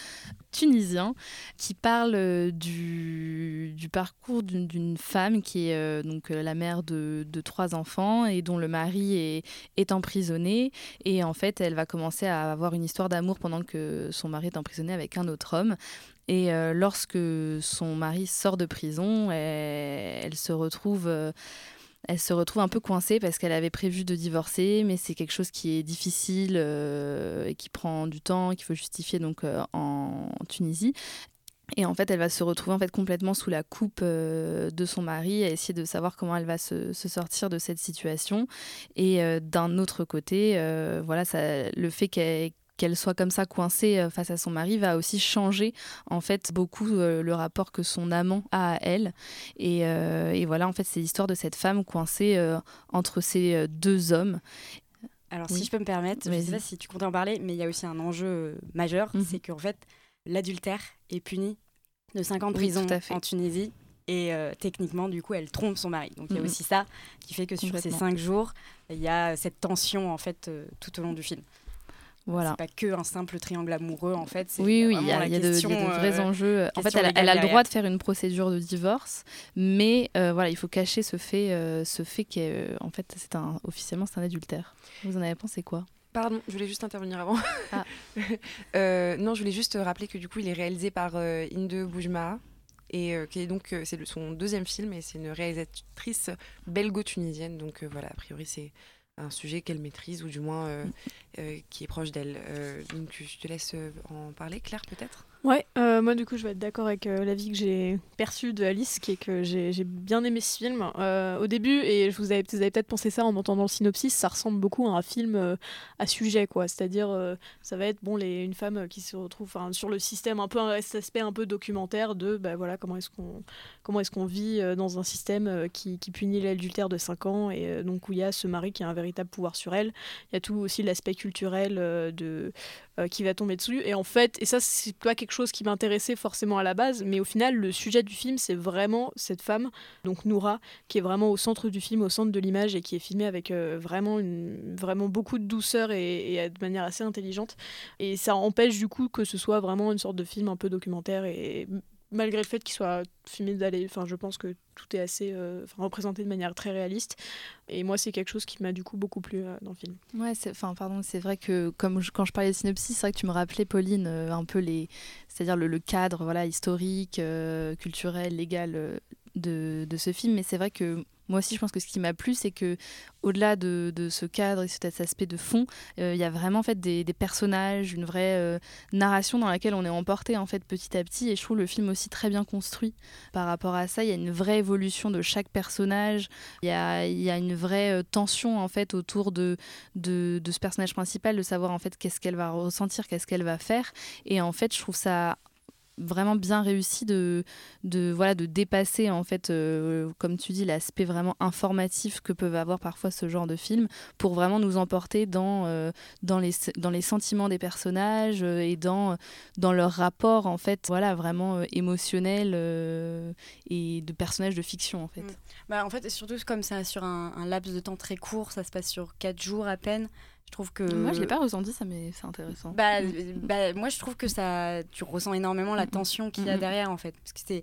tunisien qui parle du, parcours d'une- femme qui est donc la mère de, trois enfants et dont le mari est emprisonné et en fait elle va commencer à avoir une histoire d'amour pendant que son mari est emprisonné avec un autre homme. Et euh, lorsque son mari sort de prison, elle, se retrouve, euh, elle se retrouve un peu coincée parce qu'elle avait prévu de divorcer, mais c'est quelque chose qui est difficile euh, et qui prend du temps, qu'il faut justifier donc en Tunisie. Et en fait, elle va se retrouver en fait complètement sous la coupe de son mari, à essayer de savoir comment elle va se, sortir de cette situation. Et d'un autre côté, voilà, le fait qu'elle qu'elle soit comme ça coincée euh, face à son mari va aussi changer en fait beaucoup euh, le rapport que son amant a à elle et, euh, et voilà en fait c'est l'histoire de cette femme coincée euh, entre ces deux hommes Alors, Oui. si je peux me permettre, je sais pas si tu comptais en parler, mais il y a aussi un enjeu majeur, Mhm. c'est qu'en fait, l'adultère est puni de 5 ans de prison en Tunisie. Et euh, techniquement, du coup, elle trompe son mari. Donc, il y a Mhm. aussi ça qui fait que sur ces. 5 jours, il y a cette tension, en fait, euh, tout au long du film. Voilà C'est pas que un simple triangle amoureux, en fait. c'est oui, oui, il y a, y de, il y a question, de vrais euh, enjeux. En fait, elle, a- légale elle a le droit de faire une procédure de divorce, mais euh, voilà, il faut cacher ce fait, euh, ce fait qu'en fait, c'est un, officiellement, c'est un adultère. Vous en avez pensé quoi? Pardon, je voulais juste intervenir avant. Ah. Euh, non, je voulais juste rappeler que du coup, il est réalisé par euh, Inde Boujma et euh, qui est donc euh, c'est son deuxième film et c'est une réalisatrice belgo-tunisienne. Donc euh, voilà, a priori c'est un sujet qu'elle maîtrise ou du moins euh, euh, qui est proche d'elle. Euh, donc je te laisse euh, en parler, Claire peut-être? Ouais, euh, moi du coup je vais être d'accord avec euh, l'avis que j'ai perçu de Alice, qui est que j'ai bien aimé ce film. Euh, au début, et je vous avez peut-être pensé ça en entendant le synopsis, ça ressemble beaucoup à un film à sujet, quoi. C'est-à-dire, ça va être bon, les, une femme qui se retrouve sur le système, un peu un- aspect un peu documentaire de bah, voilà, comment est-ce qu'on est-ce qu'on vit dans un système qui, qui punit l'adultère de 5 ans, et donc où il y a ce mari qui a un véritable pouvoir sur elle. Il y a tout aussi l'aspect culturel de euh, qui va tomber dessus. Et en fait, et ça, c'est pas quelque chose qui m'intéressait forcément à la base, mais au final, le sujet du film, c'est vraiment cette femme, donc Noura, qui est vraiment au centre du film, au centre de l'image, et qui est filmée avec euh, vraiment, vraiment beaucoup de douceur et, et de manière assez intelligente. Et ça empêche du coup que ce soit vraiment une sorte de film un peu documentaire et malgré le fait qu'il soit filmé d'aller enfin je pense que tout est assez euh, représenté de manière très réaliste et moi c'est quelque chose qui m'a du coup beaucoup plu euh, dans le film Ouais, enfin, pardon, c'est vrai que comme quand je parlais de synopsis, c'est vrai que tu me rappelais, Pauline, euh, un peu les, c'est-à-dire le, cadre, voilà, historique, culturel, légal de, de ce film. Mais c'est vrai que moi aussi, je pense que ce qui m'a plu, c'est que au-delà de, ce cadre et cet aspect de fond, euh, il y a vraiment en fait des, personnages, une vraie euh, narration dans laquelle on est emporté en fait petit à petit. Et je trouve le film aussi très bien construit par rapport à ça. Il y a une vraie évolution de chaque personnage. Il y a, une vraie euh, tension en fait autour de, de, de ce personnage principal, de savoir en fait qu'est-ce qu'elle va ressentir, qu'est-ce qu'elle va faire. Et en fait, je trouve ça vraiment bien réussi de, de, voilà, de dépasser en fait euh, comme tu dis l'aspect vraiment informatif que peuvent avoir parfois ce genre de films pour vraiment nous emporter dans, euh, dans, les, dans les sentiments des personnages euh, et dans, dans leur rapport en fait voilà vraiment émotionnel et de personnages de fiction en fait Mm. Bah, en fait, surtout comme c'est sur un, un laps de temps très court, ça se passe sur 4 jours à peine. Je trouve que. moi je l'ai pas ressenti ça mais c'est intéressant Bah, euh, bah, moi, je trouve que ça, tu ressens énormément la tension qu'il y a derrière, en fait. Parce que c'est.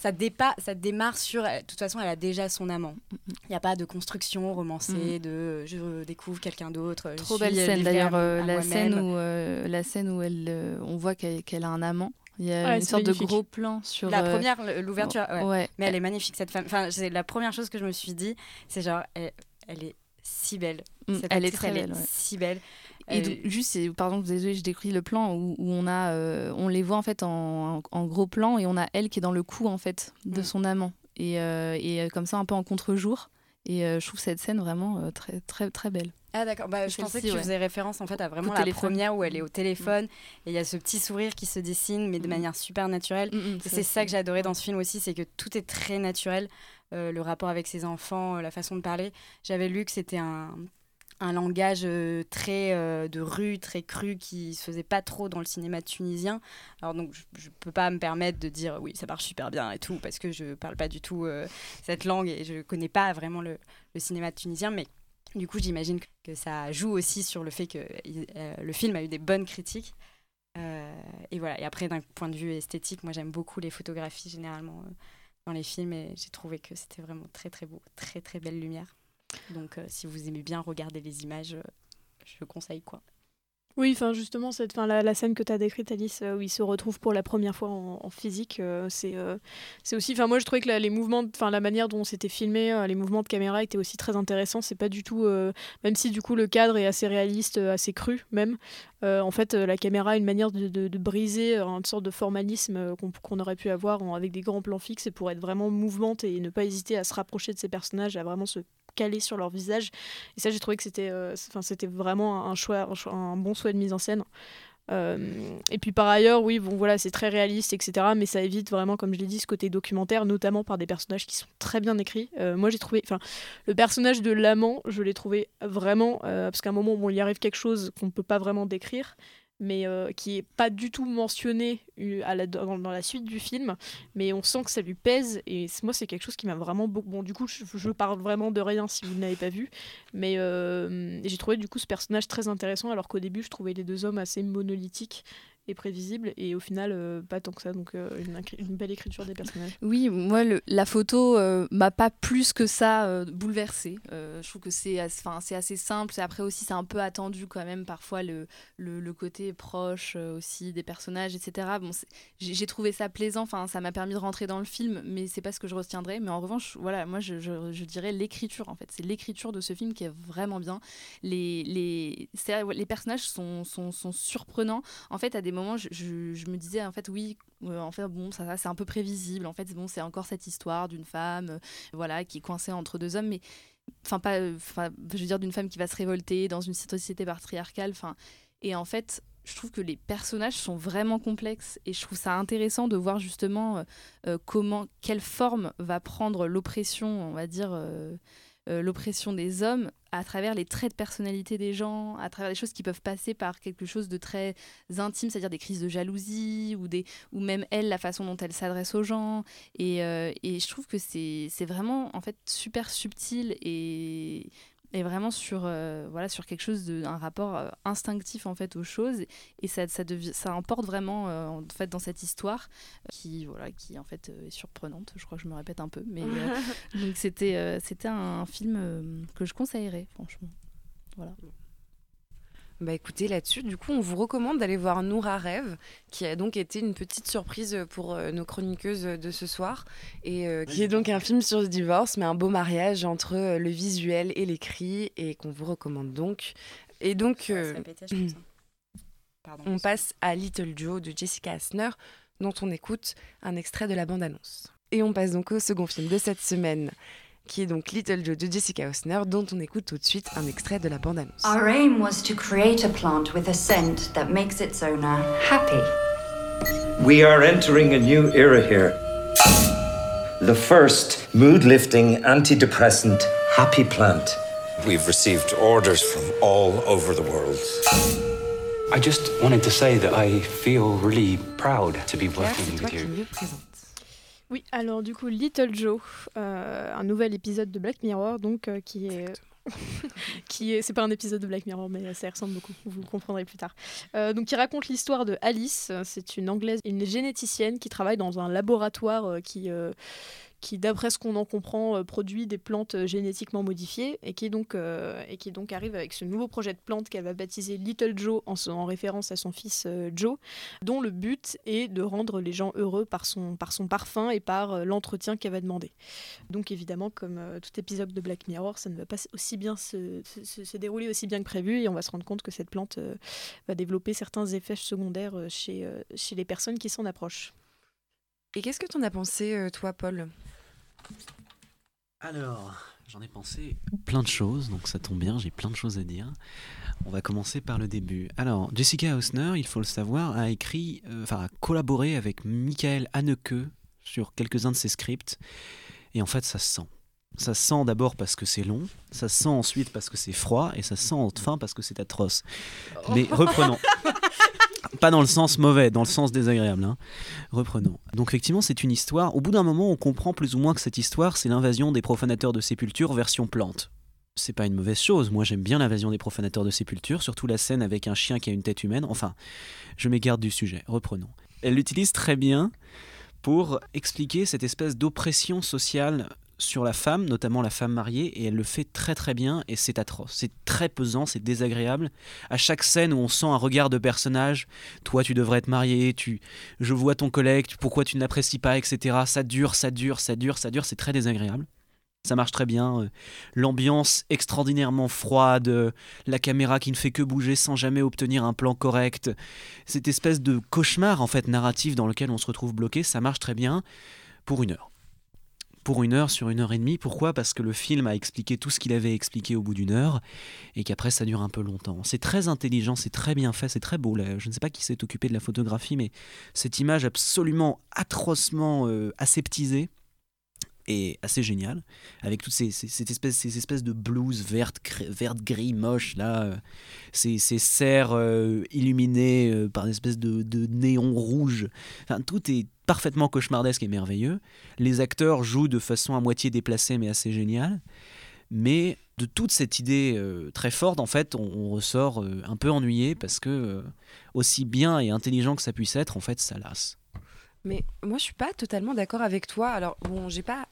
Ça, dépa ça démarre sur. De toute façon, elle a déjà son amant. Il n'y a pas de construction romancée, de euh, je découvre quelqu'un d'autre. je Trop belle scène d'ailleurs euh, à la scène où euh, la scène où elle euh, on voit qu'elle qu'elle a un amant il y a Ouais, une sorte magnifique. de gros plan sur La euh, première, l'ouverture, ouais. ouais. Mais elle est magnifique, cette femme. Enfin, c'est la première chose que je me suis dit, c'est genre, elle, elle est si belle. Mm, elle est très elle belle, est ouais. si belle. Et donc, juste, pardon, désolé, je décris le plan où, où on a, euh, on les voit en fait en, en- en gros plan et on a elle qui est dans le cou en fait de Mm. son amant et, euh, et euh, comme ça un peu en contre-jour. Et euh, je trouve cette scène vraiment euh, très très très belle. Ah d'accord, bah, je pensais que tu ouais. faisais référence en fait à vraiment Au la téléphone. première où elle est au téléphone et il y a ce petit sourire qui se dessine mais de Mhm. manière super naturelle. Mm, Et c'est ça que j'ai adoré dans ce film aussi, c'est que tout est très naturel. Euh, le rapport avec ses enfants, euh, la façon de parler. J'avais lu que c'était un, un langage euh, très euh, de rue, très cru, qui se faisait pas trop dans le cinéma tunisien. Alors donc je, ne peux pas me permettre de dire oui ça marche super bien et tout parce que je parle pas du tout euh, cette langue et je connais pas vraiment le, cinéma tunisien, mais du coup j'imagine que ça joue aussi sur le fait que le film a eu des bonnes critiques. et voilà. Et après d'un point de vue esthétique, moi j'aime beaucoup les photographies généralement dans les films et j'ai trouvé que c'était vraiment très très beau, très très belle lumière. Donc euh, si vous aimez bien regarder les images, euh, je conseille quoi. Oui, enfin justement, cette, fin, la, scène que tu as décrite, Alice, euh, où il se retrouve pour la première fois en, physique, c'est c'est aussi. Enfin, moi, je trouvais que la, les mouvements, enfin la manière dont c'était filmé, les mouvements de caméra étaient aussi très intéressants. C'est pas du tout, même si du coup le cadre est assez réaliste, assez cru même. en fait, la caméra a une manière de, de, briser une sorte de formalisme qu'on aurait pu avoir avec des grands plans fixes et pour être vraiment mouvante et ne pas hésiter à se rapprocher de ces personnages, à vraiment se calés sur leur visage. Et ça, j'ai trouvé que c'était euh, enfin c'était vraiment un, choix, un, bon choix de mise en scène. Euh, et puis par ailleurs, oui, bon voilà, c'est très réaliste, etc. Mais ça évite vraiment, comme je l'ai dit, ce côté documentaire, notamment par des personnages qui sont très bien écrits. Euh, moi, j'ai trouvé, enfin, le personnage de l'amant, je l'ai trouvé vraiment, parce qu'à un moment, bon, il y arrive quelque chose qu'on ne peut pas vraiment décrire mais euh, qui est pas du tout mentionné euh, dans, la suite du film, mais on sent que ça lui pèse, et moi c'est quelque chose qui m'a vraiment beaucoup... Bon, du coup, je, parle vraiment de rien si vous ne l'avez pas vu, mais euh, j'ai trouvé du coup ce personnage très intéressant, alors qu'au début je trouvais les deux hommes assez monolithiques, prévisible et au final euh, pas tant que ça. Donc euh, une, belle écriture des personnages. Oui moi la photo euh, m'a pas plus que ça bouleversée. Je trouve que c'est enfin assez simple. Après aussi c'est un peu attendu quand même parfois le, le, côté proche aussi des personnages etc bon j'ai trouvé ça plaisant. Enfin ça m'a permis de rentrer dans le film mais c'est pas ce que je retiendrai. Mais en revanche voilà moi je dirais l'écriture en fait. C'est l'écriture de ce film qui est vraiment bien. Les les, les personnages sont, sont, sont surprenants. En fait à des moments je, me disais, en fait, oui, euh, en fait, bon, ça, c'est un peu prévisible. En fait, bon, c'est encore cette histoire d'une femme, euh, voilà, qui est coincée entre deux hommes, mais enfin pas, enfin, je veux dire d'une femme qui va se révolter dans une société patriarcale, enfin, et en fait, je trouve que les personnages sont vraiment complexes et je trouve ça intéressant de voir justement euh, comment, quelle forme va prendre l'oppression, on va dire. Euh, l'oppression des hommes à travers les traits de personnalité des gens, à travers les choses qui peuvent passer par quelque chose de très intime, c'est-à-dire des crises de jalousie ou, des, ou même elle, la façon dont elle s'adresse aux gens. Et, euh, et je trouve que c'est vraiment en fait super subtil et, et vraiment sur euh, voilà sur quelque chose de un rapport euh, instinctif en fait aux choses. Et ça ça, ça emporte vraiment euh, en fait dans cette histoire qui voilà qui en fait est surprenante. Je crois que je me répète un peu mais donc c'était c'était un film que je conseillerais franchement. Voilà bah écoutez, là-dessus, du coup, on vous recommande d'aller voir Noura Rêve, qui a donc été une petite surprise pour euh, nos chroniqueuses de ce soir, et euh, qui est donc un film sur le divorce, mais un beau mariage entre euh, le visuel et l'écrit, et qu'on vous recommande donc. Et donc, on passe à Little Joe de Jessica Asner, dont on écoute un extrait de la bande-annonce. Et on passe donc au second film de cette semaine qui est donc Little Joe de Jessica Osner, dont on écoute tout de suite un extrait de la bande-annonce. Our aim was to create a plant with a scent that makes its owner happy. We are entering a new era here. The first mood-lifting antidepressant happy plant. We've received orders from all over the world. I just wanted to say that I feel really proud to be working with you. Oui, alors du coup, Little Joe, euh, un nouvel épisode de Black Mirror, donc euh, qui est. qui est, c'est pas un épisode de Black Mirror, mais ça ressemble beaucoup. Vous comprendrez plus tard. Euh, donc, qui raconte l'histoire de Alice. C'est une anglaise, une généticienne qui travaille dans un laboratoire qui qui, d'après ce qu'on en comprend, euh, produit des plantes euh, génétiquement modifiées et qui, donc, euh, et qui donc arrive avec ce nouveau projet de plante qu'elle va baptiser Little Joe en, en référence à son fils Joe, dont le but est de rendre les gens heureux par son, par son parfum et par l'entretien qu'elle va demander. Donc évidemment, comme tout épisode de Black Mirror, ça ne va pas aussi bien se, se, dérouler aussi bien que prévu et on va se rendre compte que cette plante va développer certains effets secondaires chez, chez les personnes qui s'en approchent. Et qu'est-ce que tu en as pensé, toi, Paul? Alors, j'en ai pensé plein de choses, donc ça tombe bien, j'ai plein de choses à dire. On va commencer par le début. Alors, Jessica Hausner, il faut le savoir, a écrit, euh, enfin, a collaboré avec Michael Haneke sur quelques-uns de ses scripts. Et en fait, ça se sent. Ça sent d'abord parce que c'est long, ça sent ensuite parce que c'est froid, et ça sent enfin parce que c'est atroce. Mais reprenons. Pas dans le sens mauvais, dans le sens désagréable. hein. Reprenons. Donc effectivement, c'est une histoire. Au bout d'un moment, on comprend plus ou moins que cette histoire, c'est l'invasion des profanateurs de sépulture version plante. C'est pas une mauvaise chose. Moi, j'aime bien l'invasion des profanateurs de sépulture, surtout la scène avec un chien qui a une tête humaine. Enfin, je m'égare du sujet. Reprenons. Elle l'utilise très bien pour expliquer cette espèce d'oppression sociale sur la femme, notamment la femme mariée, et elle le fait très très bien, et c'est atroce. C'est très pesant, c'est désagréable. À chaque scène où on sent un regard de personnage, toi tu devrais être marié, tu, je vois ton collègue, pourquoi tu ne l'apprécies pas, etc. Ça dure, ça dure, ça dure, ça dure, c'est très désagréable. Ça marche très bien. euh, L'ambiance extraordinairement froide, euh, la caméra qui ne fait que bouger sans jamais obtenir un plan correct. Cette espèce de cauchemar en fait narratif dans lequel on se retrouve bloqué, ça marche très bien pour une heure. Pour une heure sur une heure et demie. Pourquoi? Parce que le film a expliqué tout ce qu'il avait expliqué au bout d'une heure et qu'après ça dure un peu longtemps. C'est très intelligent, c'est très bien fait, c'est très beau. Je ne sais pas qui s'est occupé de la photographie, mais cette image absolument atrocement euh, aseptisée est assez géniale, avec toutes ces, ces- espèce, espèces de blues verte, verte gris, moche, là, euh, ces, serres euh, illuminées euh, par des espèces de, de néons rouges. Enfin, tout est parfaitement cauchemardesque et merveilleux. Les acteurs jouent de façon à moitié déplacée, mais assez géniale. Mais de toute cette idée très forte, en fait, on, ressort un peu ennuyé parce que, aussi bien et intelligent que ça puisse être, en fait, ça lasse. Mais moi, je suis pas totalement d'accord avec toi. Alors, bon, j'ai pas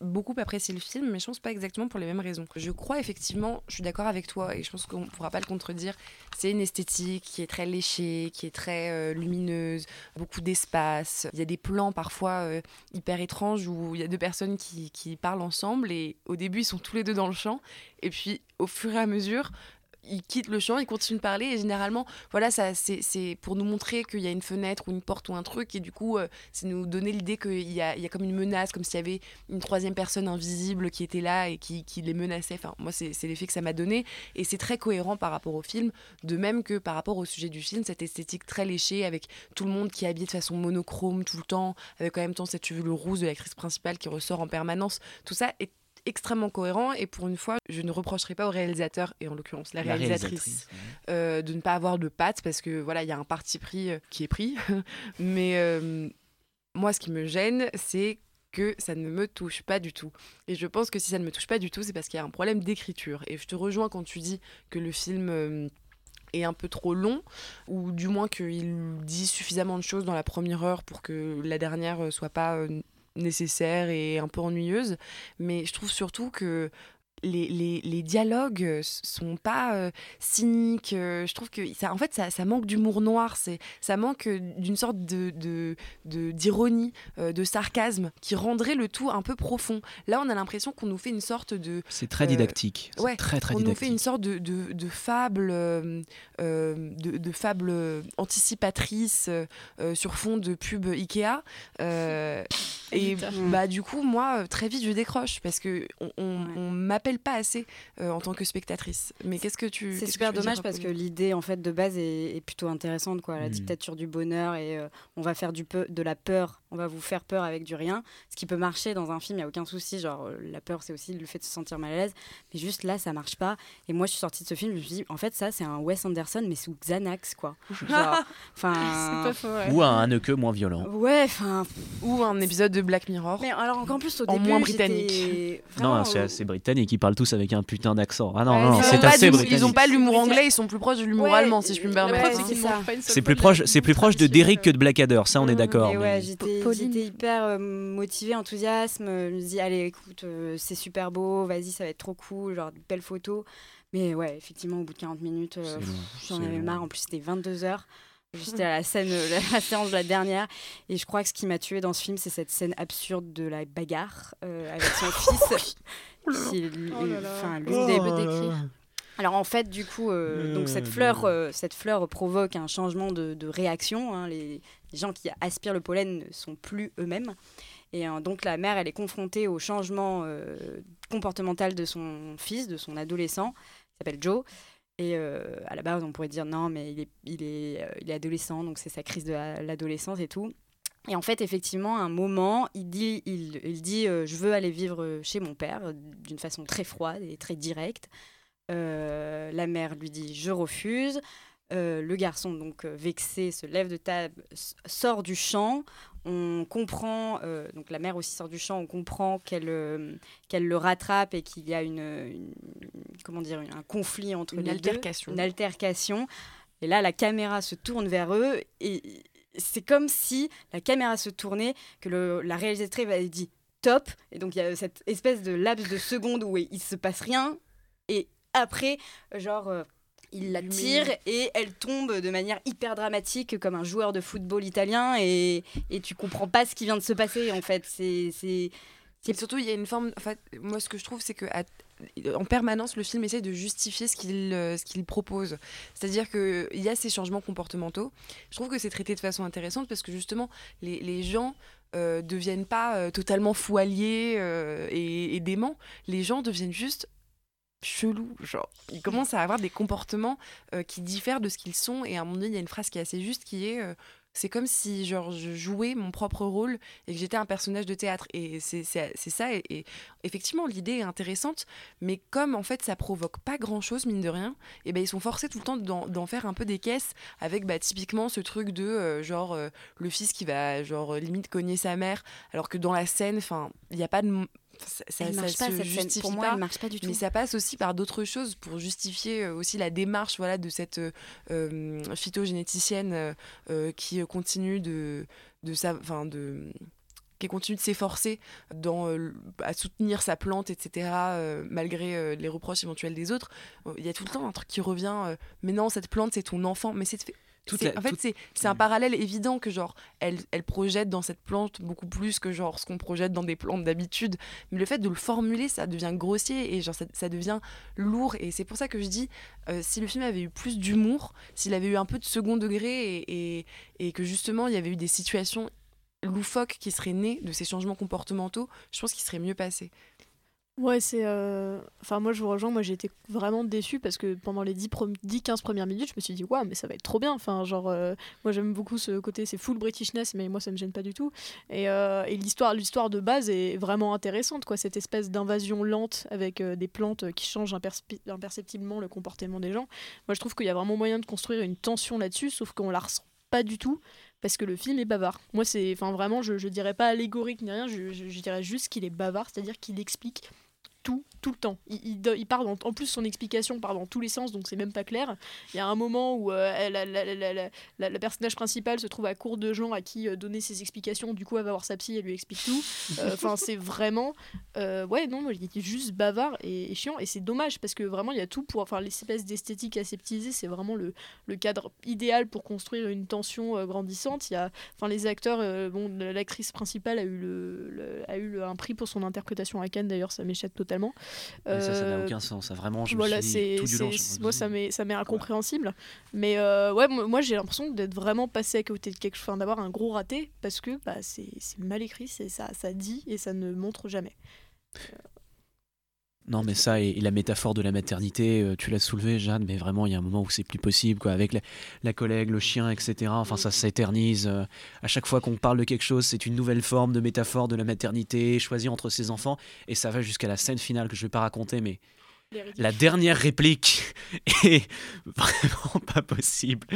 beaucoup apprécié le film, mais je pense pas exactement pour les mêmes raisons. Je crois effectivement, je suis d'accord avec toi et je pense qu'on pourra pas le contredire. C'est une esthétique qui est très léchée, qui est très euh, lumineuse, beaucoup d'espace. Il y a des plans parfois euh, hyper étranges où il y a deux personnes qui, qui parlent ensemble et au début ils sont tous les deux dans le champ et puis au fur et à mesure ils quittent le champ, ils continuent de parler et généralement, voilà, ça c'est pour nous montrer qu'il y a une fenêtre ou une porte ou un truc et du coup, euh, c'est nous donner l'idée qu'il y a, il y a comme une menace, comme s'il y avait une troisième personne invisible qui était là et qui, qui les menaçait. Enfin, moi, c'est l'effet que ça m'a donné et c'est très cohérent par rapport au film, de même que par rapport au sujet du film, cette esthétique très léchée avec tout le monde qui est habillé de façon monochrome tout le temps, avec en même temps cette chevelure rouge de l'actrice principale qui ressort en permanence. Tout ça est extrêmement cohérent et pour une fois je ne reprocherai pas au réalisateur et en l'occurrence la La réalisatrice, réalisatrice, euh, de ne pas avoir de pattes parce que voilà il y a un parti pris euh, qui est pris mais euh, moi ce qui me gêne c'est que ça ne me touche pas du tout. Et je pense que si ça ne me touche pas du tout, c'est parce qu'il y a un problème d'écriture. Et je te rejoins quand tu dis que le film euh, est un peu trop long, ou du moins qu'il dit suffisamment de choses dans la première heure pour que la dernière soit pas nécessaire et un peu ennuyeuse. Mais je trouve surtout que les, les, les dialogues euh, sont pas euh, cyniques. euh, je trouve que ça, en fait, ça, ça manque d'humour noir. C'est, ça manque d'une sorte de, de, de- d'ironie, euh, de sarcasme qui rendrait le tout un peu profond. Là, on a l'impression qu'on nous fait une sorte de. C'est très didactique. C'est ouais, très, très on nous fait une sorte de, de, de fable, de, de fable anticipatrice sur fond de pub Ikea. Et bah du coup, moi, euh, très vite, je décroche parce que on, on, on m'appelle pas assez euh, en tant que spectatrice. Mais qu'est-ce que tu C'est qu'est-ce que super tu dommage parce que l'idée en fait de base est, est plutôt intéressante quoi, la Mm. dictature du bonheur et euh, on va faire du peu de la peur, on va vous faire peur avec du rien, ce qui peut marcher dans un film, il y a aucun souci, genre euh, la peur c'est aussi le fait de se sentir mal à l'aise, mais juste là ça marche pas. Et moi je suis sortie de ce film, je me suis dit en fait ça c'est un Wes Anderson mais sous Xanax quoi. Genre enfin Ou un ne que moins violent. Ouais, enfin ou un épisode de Black Mirror. Mais alors encore plus au En début moins j'étais britannique. vraiment, Non, c'est assez britannique. Ils parlent tous avec un putain d'accent. Ah non, Ouais, non, c'est assez britannique. Ils ont pas l'humour anglais, ils sont plus proches de l'humour Ouais, allemand, si je puis me permettre. ouais, c'est plus proche, c'est plus proche de Derrick que de Blackadder. Ça, on est d'accord. Et mais- ouais, j'étais hyper euh, motivée, enthousiasme. Je me dis, allez, écoute, euh, c'est super beau, vas-y, ça va être trop cool, genre de belles photos. Mais ouais, effectivement, au bout de 40 minutes, euh, j'en avais marre. En plus, c'était 22 heures. J'étais à la scène, euh, la, la séance de la dernière. Et je crois que ce qui m'a tué dans ce film, c'est cette scène absurde de la bagarre euh, avec son fils. qui est Oh enfin, l'une Oh des là là. alors en fait, du coup, euh, donc cette fleur, euh, cette fleur provoque un changement de, de réaction. hein. Les, les gens qui aspirent le pollen ne sont plus eux-mêmes. Et euh, donc la mère, elle est confrontée au changement euh, comportemental de son fils, de son adolescent, qui s'appelle Joe. Et euh, à la base, on pourrait dire non, mais il est, euh, adolescent, donc c'est sa crise de la- l'adolescence et tout. Et en fait, effectivement, à un moment, il dit, il, dit euh, Je veux aller vivre chez mon père, d'une façon très froide et très directe. La mère lui dit Je refuse. Euh, le garçon, donc euh, vexé, se lève de table, sort du champ. On comprend, euh, donc la mère aussi sort du champ, on comprend qu'elle euh, qu'elle le rattrape et qu'il y a une, une- comment dire, un conflit entre Une les deux, altercation. une altercation. Et là, la caméra se tourne vers eux et c'est comme si la caméra se tournait, que le- la réalisatrice avait dit top. Et donc il y a cette espèce de laps de seconde où il se passe rien. Et après, genre, il la tire et elle tombe de manière hyper dramatique comme un joueur de football italien. Et, et tu comprends pas ce qui vient de se passer en fait. C'est. surtout, il y a une forme. En fait, moi, ce que je trouve, c'est que à- en permanence, le film essaie de justifier ce qu'il euh, ce qu'il propose. C'est-à-dire qu'il y a ces changements comportementaux. Je trouve que c'est traité de façon intéressante parce que justement, les, les gens euh, deviennent pas euh, totalement fou alliés euh, et, et déments. Les gens deviennent juste chelous. Genre, ils commencent à avoir des comportements euh, qui diffèrent de ce qu'ils sont. Et à un moment donné, il y a une phrase qui est assez juste qui est. euh, c'est comme si genre je jouais mon propre rôle et que j'étais un personnage de théâtre et c'est ça et, effectivement l'idée est intéressante mais comme en fait ça provoque pas grand chose mine de rien et ben ils sont forcés tout le temps d'en faire un peu des caisses avec bah, typiquement ce truc de euh, genre le fils qui va genre limite cogner sa mère alors que dans la scène il n'y a pas de ça, ça- Elle ça marche pas, se cette scène. justifie Pour moi, elle marche pas du mais tout. ça passe aussi par d'autres choses pour justifier euh, aussi la démarche voilà de cette euh, euh, phytogénéticienne euh, qui continue de de sa de qui continue de s'efforcer dans euh, à soutenir sa plante etc euh, malgré euh, les reproches éventuels des autres il y a tout le temps un truc qui revient mais non cette plante c'est ton enfant mais c'est fait- Toute c'est- la- en fait, toute- c'est un parallèle évident que genre elle, elle projette dans cette plante beaucoup plus que genre ce qu'on projette dans des plantes d'habitude. Mais le fait de le formuler, ça devient grossier et genre ça, ça devient lourd. Et c'est pour ça que je dis, euh, si le film avait eu plus d'humour, s'il avait eu un peu de second degré et, et, et que justement il y avait eu des situations loufoques qui seraient nées de ces changements comportementaux, je pense qu'il serait mieux passé. Ouais, c'est. euh, Enfin, moi, je vous rejoins. Moi, j'ai été vraiment déçue parce que pendant les 10-15 premières minutes, je me suis dit, waouh, mais ça va être trop bien. Enfin, genre, euh, moi, j'aime beaucoup ce côté, c'est full Britishness, mais moi, ça me gêne pas du tout. Et, euh, et l'histoire, de base est vraiment intéressante, quoi. Cette espèce d'invasion lente avec des plantes qui changent imperceptiblement le comportement des gens. Moi, je trouve qu'il y a vraiment moyen de construire une tension là-dessus, sauf qu'on la ressent pas du tout parce que le film est bavard. Moi, c'est, enfin, vraiment, je, je dirais pas allégorique ni rien, je- je dirais juste qu'il est bavard, c'est-à-dire qu'il explique tout, tout le temps. Il, il, il part dans- en plus, son explication part dans tous les sens, donc c'est même pas clair. Il y a un moment où euh, la, la- la- la- personnage principal se trouve à court de gens à qui euh, donner ses explications. Du coup, elle va voir sa psy, elle lui explique tout. Euh, Enfin, c'est vraiment. euh, ouais, non, il était juste bavard et, et chiant. Et c'est dommage parce que vraiment, il y a tout pour. Enfin, l'espèce d'esthétique aseptisée, c'est vraiment le, le cadre idéal pour construire une tension grandissante. Il y a. Enfin, les acteurs. bon, l'actrice principale a eu, le, le- a eu le- un prix pour son interprétation à Cannes, d'ailleurs, ça m'échappe totalement. Mais ça, ça n'a Euh, aucun sens. ça, Vraiment, je voilà, me suis tout du long. moi ça m'est, incompréhensible. Mais euh, ouais, moi j'ai l'impression d'être vraiment passé à côté de quelque chose, enfin, d'avoir un gros raté parce que bah, c'est, c'est mal écrit, c'est, ça, ça dit et ça ne montre jamais. Non, mais ça, et, et la métaphore de la maternité, euh, tu l'as soulevé, Jeanne, mais vraiment, il y a un moment où c'est plus possible, quoi, avec la, la collègue, le chien, etc. Enfin, ça s'éternise. euh, à chaque fois qu'on parle de quelque chose, c'est une nouvelle forme de métaphore de la maternité, choisie entre ses enfants, et ça va jusqu'à la scène finale que je vais pas raconter, mais la dernière réplique est vraiment pas possible.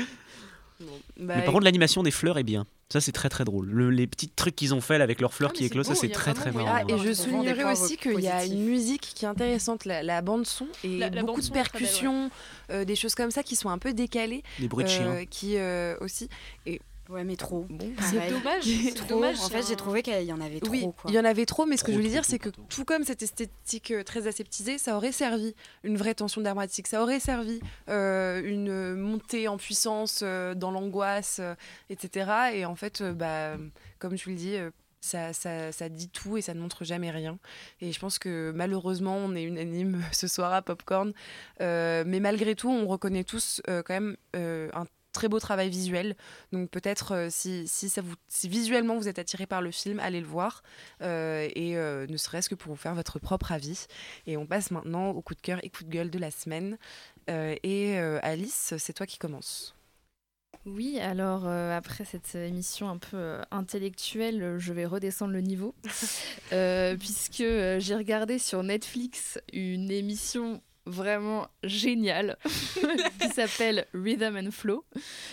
Bah, mais par contre, l'animation des fleurs est bien. Ça, c'est très très drôle. Le- les petits trucs qu'ils ont fait avec leurs fleurs qui éclosent, ça, c'est très très marrant. Ah, et je points aussi qu'il y a une musique qui est intéressante, la, la bande son et La- la beaucoup de belle, percussions, euh, des choses comme ça qui sont un peu décalées. Des bruits de euh, chiens. Qui euh, aussi. Et Ouais, mais trop. bon, C'est dommage, c'est Trop. dommage. En fait, j'ai trouvé qu'il y en avait trop. Oui, quoi. il y en avait trop, mais ce que je voulais trop, dire, c'est que trop. tout comme cette esthétique euh, très aseptisée, ça aurait servi une vraie tension dramatique, ça aurait servi euh, une montée en puissance euh, dans l'angoisse, euh, etc. Et en fait, euh, bah, comme tu le dis, euh, ça, ça, ça dit tout et ça ne montre jamais rien. Et je pense que malheureusement, on est unanime ce soir à Popcorn. Euh, mais malgré tout, on reconnaît tous euh, quand même euh, un très beau travail visuel. Donc peut-être euh, si, si, ça vous, si visuellement vous êtes attiré par le film, allez le voir. Euh, et euh, ne serait-ce que pour vous faire votre propre avis. Et on passe maintenant au coup de cœur et coup de gueule de la semaine. Et Alice, c'est toi qui commences. Oui, alors euh, après cette émission un peu euh, intellectuelle, je vais redescendre le niveau, euh, puisque j'ai regardé sur Netflix une émission vraiment géniale qui s'appelle Rhythm and Flow.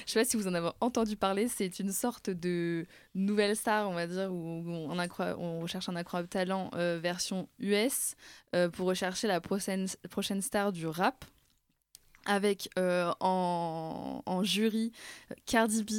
Je sais pas si vous en avez entendu parler, c'est une sorte de nouvelle star, on va dire, où on, recherche un incroyable talent euh, version US euh, pour rechercher la prochaine, prochaine star du rap avec euh, en, en jury Cardi B,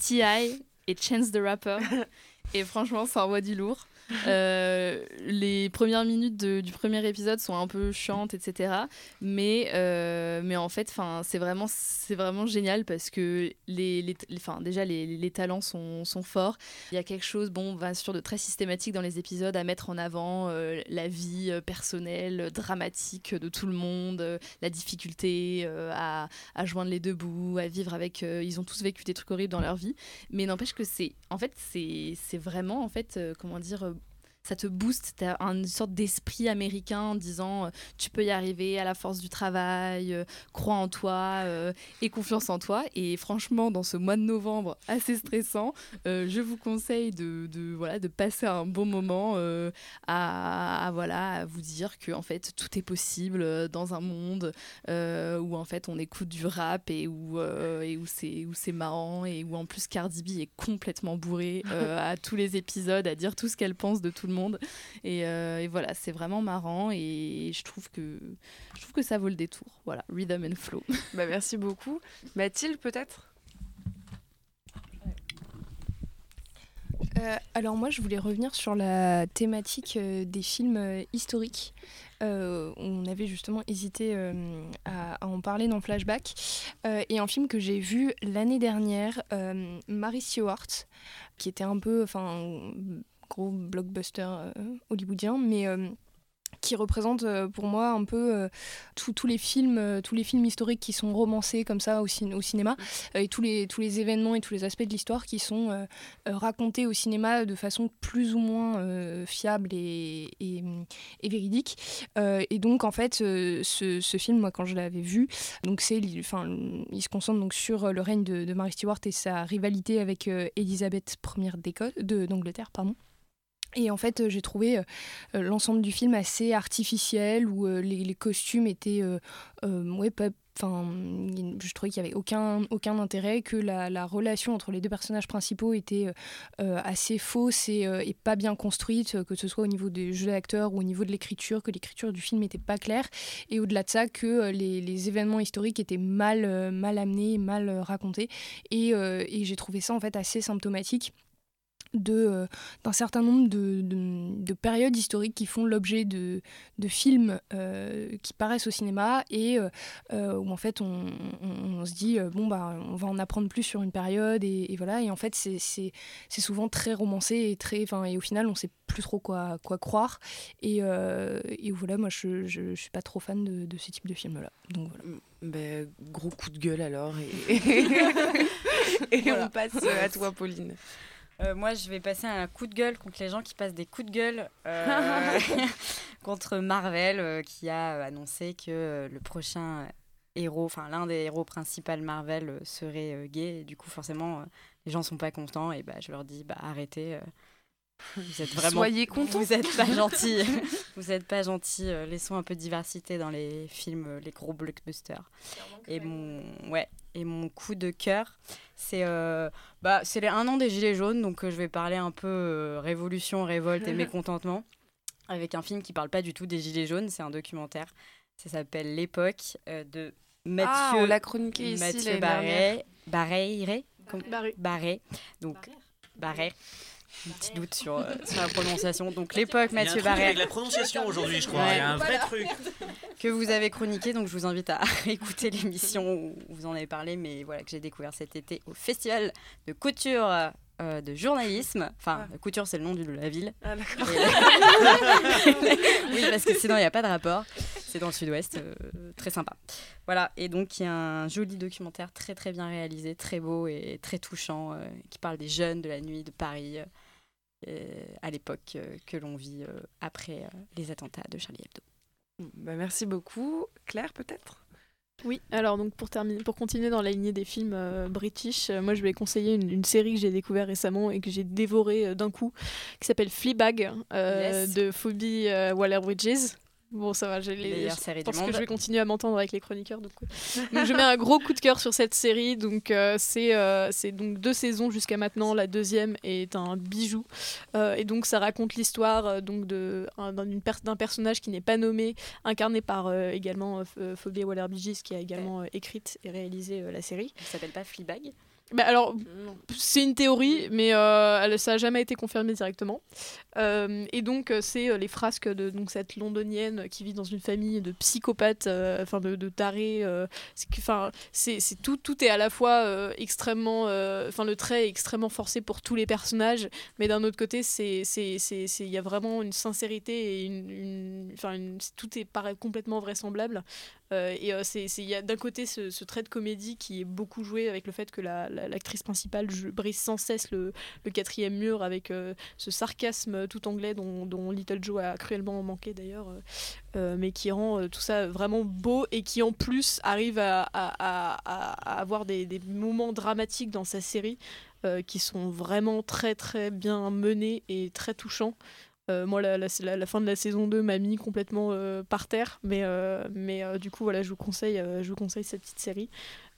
T.I. et Chance the Rapper. Et franchement, ça envoie du lourd. Euh, les premières minutes du premier épisode sont un peu chiantes, etc. Mais, euh, mais en fait, c'est vraiment, vraiment génial parce que les, les, déjà, les, talents sont, sont forts. Il y a quelque chose, bon, bien sûr, de très systématique dans les épisodes à mettre en avant euh, la vie personnelle, dramatique de tout le monde, la difficulté à, à joindre les deux bouts, à vivre avec. ils ont tous vécu des trucs horribles dans leur vie, mais n'empêche que c'est, en fait, c'est, vraiment, en fait, comment dire. Euh, ça te booste, tu as une sorte d'esprit américain en disant euh, tu peux y arriver à la force du travail, euh, crois en toi euh, et confiance en toi. Et franchement, dans ce mois de novembre assez stressant, euh, je vous conseille de, de, voilà, de passer un bon moment euh, à, à, voilà, à vous dire que en fait, tout est possible euh, dans un monde euh, où en fait on écoute du rap et où, euh, et où c'est où c'est marrant et où en plus Cardi B est complètement bourrée euh, à tous les épisodes à dire tout ce qu'elle pense de tout le monde et, euh, et voilà c'est vraiment marrant et je trouve que je trouve que ça vaut le détour. Voilà Rhythm and Flow. Bah merci beaucoup. Mathilde peut-être? Euh, alors moi, je voulais revenir sur la thématique euh, des films euh, historiques. Euh, on avait justement hésité euh, à, à en parler dans Flashback. Euh, et un film que j'ai vu l'année dernière, euh, Mary Stewart, qui était un peu, enfin, gros blockbuster euh, hollywoodien, mais euh, qui représente euh, pour moi un peu tous les films tous les films historiques qui sont romancés comme ça au, cin- au cinéma et tous les tous les événements et tous les aspects de l'histoire qui sont racontés au cinéma de façon plus ou moins fiable et, et, véridique. Et donc en fait ce, film moi quand je l'avais vu donc c'est enfin il se concentre donc sur le règne de, de Mary Stuart et sa rivalité avec Élisabeth d'Écosse de d'Angleterre pardon et en fait, euh, j'ai trouvé euh, euh, l'ensemble du film assez artificiel, où les, costumes étaient. Enfin, je trouvais qu'il n'y avait aucun, aucun intérêt, que la, la relation entre les deux personnages principaux était assez fausse et, pas bien construite, que ce soit au niveau des jeux d'acteurs ou au niveau de l'écriture, que l'écriture du film n'était pas claire. Et au-delà de ça, que les, événements historiques étaient mal, mal amenés, mal racontés. Et, et j'ai trouvé ça en fait assez symptomatique d'un certain nombre de, de- de périodes historiques qui font l'objet de, de films euh, qui paraissent au cinéma et euh, euh, où en fait on, on- on se dit euh, bon bah on va en apprendre plus sur une période et, et voilà. Et en fait c'est, souvent très romancé et très enfin et au final on sait plus trop quoi, quoi croire. Et, euh, et voilà moi je, je, je suis pas trop fan de, ce type de film là donc voilà. Ben, gros coup de gueule alors et, et Voilà. on passe à toi Pauline Euh, moi, je vais passer un coup de gueule contre les gens qui passent des coups de gueule euh, contre Marvel, euh, qui a annoncé que le prochain héros, enfin l'un des héros principaux Marvel serait gay. Et du coup, forcément, les gens sont pas contents. Et bah, je leur dis, bah arrêtez. Vous êtes vraiment. Soyez contents. Vous êtes pas gentils. vous êtes pas gentils. euh, laissons un peu de diversité dans les films, euh, les gros blockbusters. Et mon, ouais, et mon coup de cœur, c'est euh, bah, c'est les un an des Gilets jaunes, donc euh, je vais parler un peu euh, révolution, révolte et mécontentement, avec un film qui parle pas du tout des Gilets jaunes, c'est un documentaire. Ça s'appelle L'époque euh, de Mathieu, Ah, on l'a chroniqué Mathieu Barret, Barret, donc Barret. Un petit doute sur, euh, sur la prononciation. Donc l'époque, Il y a un Mathieu truc Barret. avec la prononciation aujourd'hui, je crois. Il y a un vrai truc. Que vous avez chroniqué, donc je vous invite à écouter l'émission où vous en avez parlé, mais voilà, que j'ai découvert cet été au Festival de couture euh, de journalisme. Enfin, la couture, c'est le nom de la ville. Ah, d'accord. Et- oui, parce que sinon, il n'y a pas de rapport. C'est dans le sud-ouest, euh, très sympa. Voilà, et donc il y a un joli documentaire très très bien réalisé, très beau et très touchant, euh, qui parle des jeunes de la nuit de Paris, à l'époque euh, que l'on vit euh, après euh, les attentats de Charlie Hebdo. Bah, merci beaucoup Claire peut-être? Oui, alors donc pour, terminer, pour continuer dans la lignée des films euh, british, euh, moi je vais conseiller une, une série que j'ai découvert récemment et que j'ai dévorée euh, d'un coup, qui s'appelle Fleabag euh, Yes. de Phoebe euh, Waller-Bridges. Bon, ça va, j'ai les. Meilleure Je série du pense que monde. je vais continuer à m'entendre avec les chroniqueurs. Donc, euh. donc je mets un gros coup de cœur sur cette série. Donc euh, c'est euh, c'est donc deux saisons jusqu'à maintenant. La deuxième est un bijou. Euh, et donc ça raconte l'histoire euh, donc de un- d'un d'une per- d'un personnage qui n'est pas nommé, incarné par euh, également euh, Ph- Phoebe Waller-Bridges qui a également euh, écrite et réalisé euh, la série. Ça s'appelle pas Fleabag Bah alors, c'est une théorie, mais euh, ça n'a jamais été confirmé directement. Euh, et donc, euh, c'est les frasques de donc, cette londonienne qui vit dans une famille de psychopathes, euh, enfin de, de tarés. Enfin, c'est c'est tout, tout est à la fois extrêmement. Enfin, le trait est extrêmement forcé pour tous les personnages, mais d'un autre côté, il y a vraiment une sincérité et une. une- Enfin, une- tout est paraît complètement vraisemblable. Euh, et euh, c'est il y a d'un côté ce, trait de comédie qui est beaucoup joué avec le fait que la- la- l'actrice principale brise sans cesse le, le quatrième mur avec euh, ce sarcasme tout anglais dont, Little Joe a cruellement manqué d'ailleurs, mais qui rend tout ça vraiment beau et qui en plus arrive à, à- avoir des, des moments dramatiques dans sa série qui sont vraiment très très bien menés et très touchants. Euh, moi, la, la- la- la fin de la saison 2 m'a mis complètement euh, par terre, mais, euh, mais euh, du coup, voilà, je vous conseille, euh, je vous conseille cette petite série.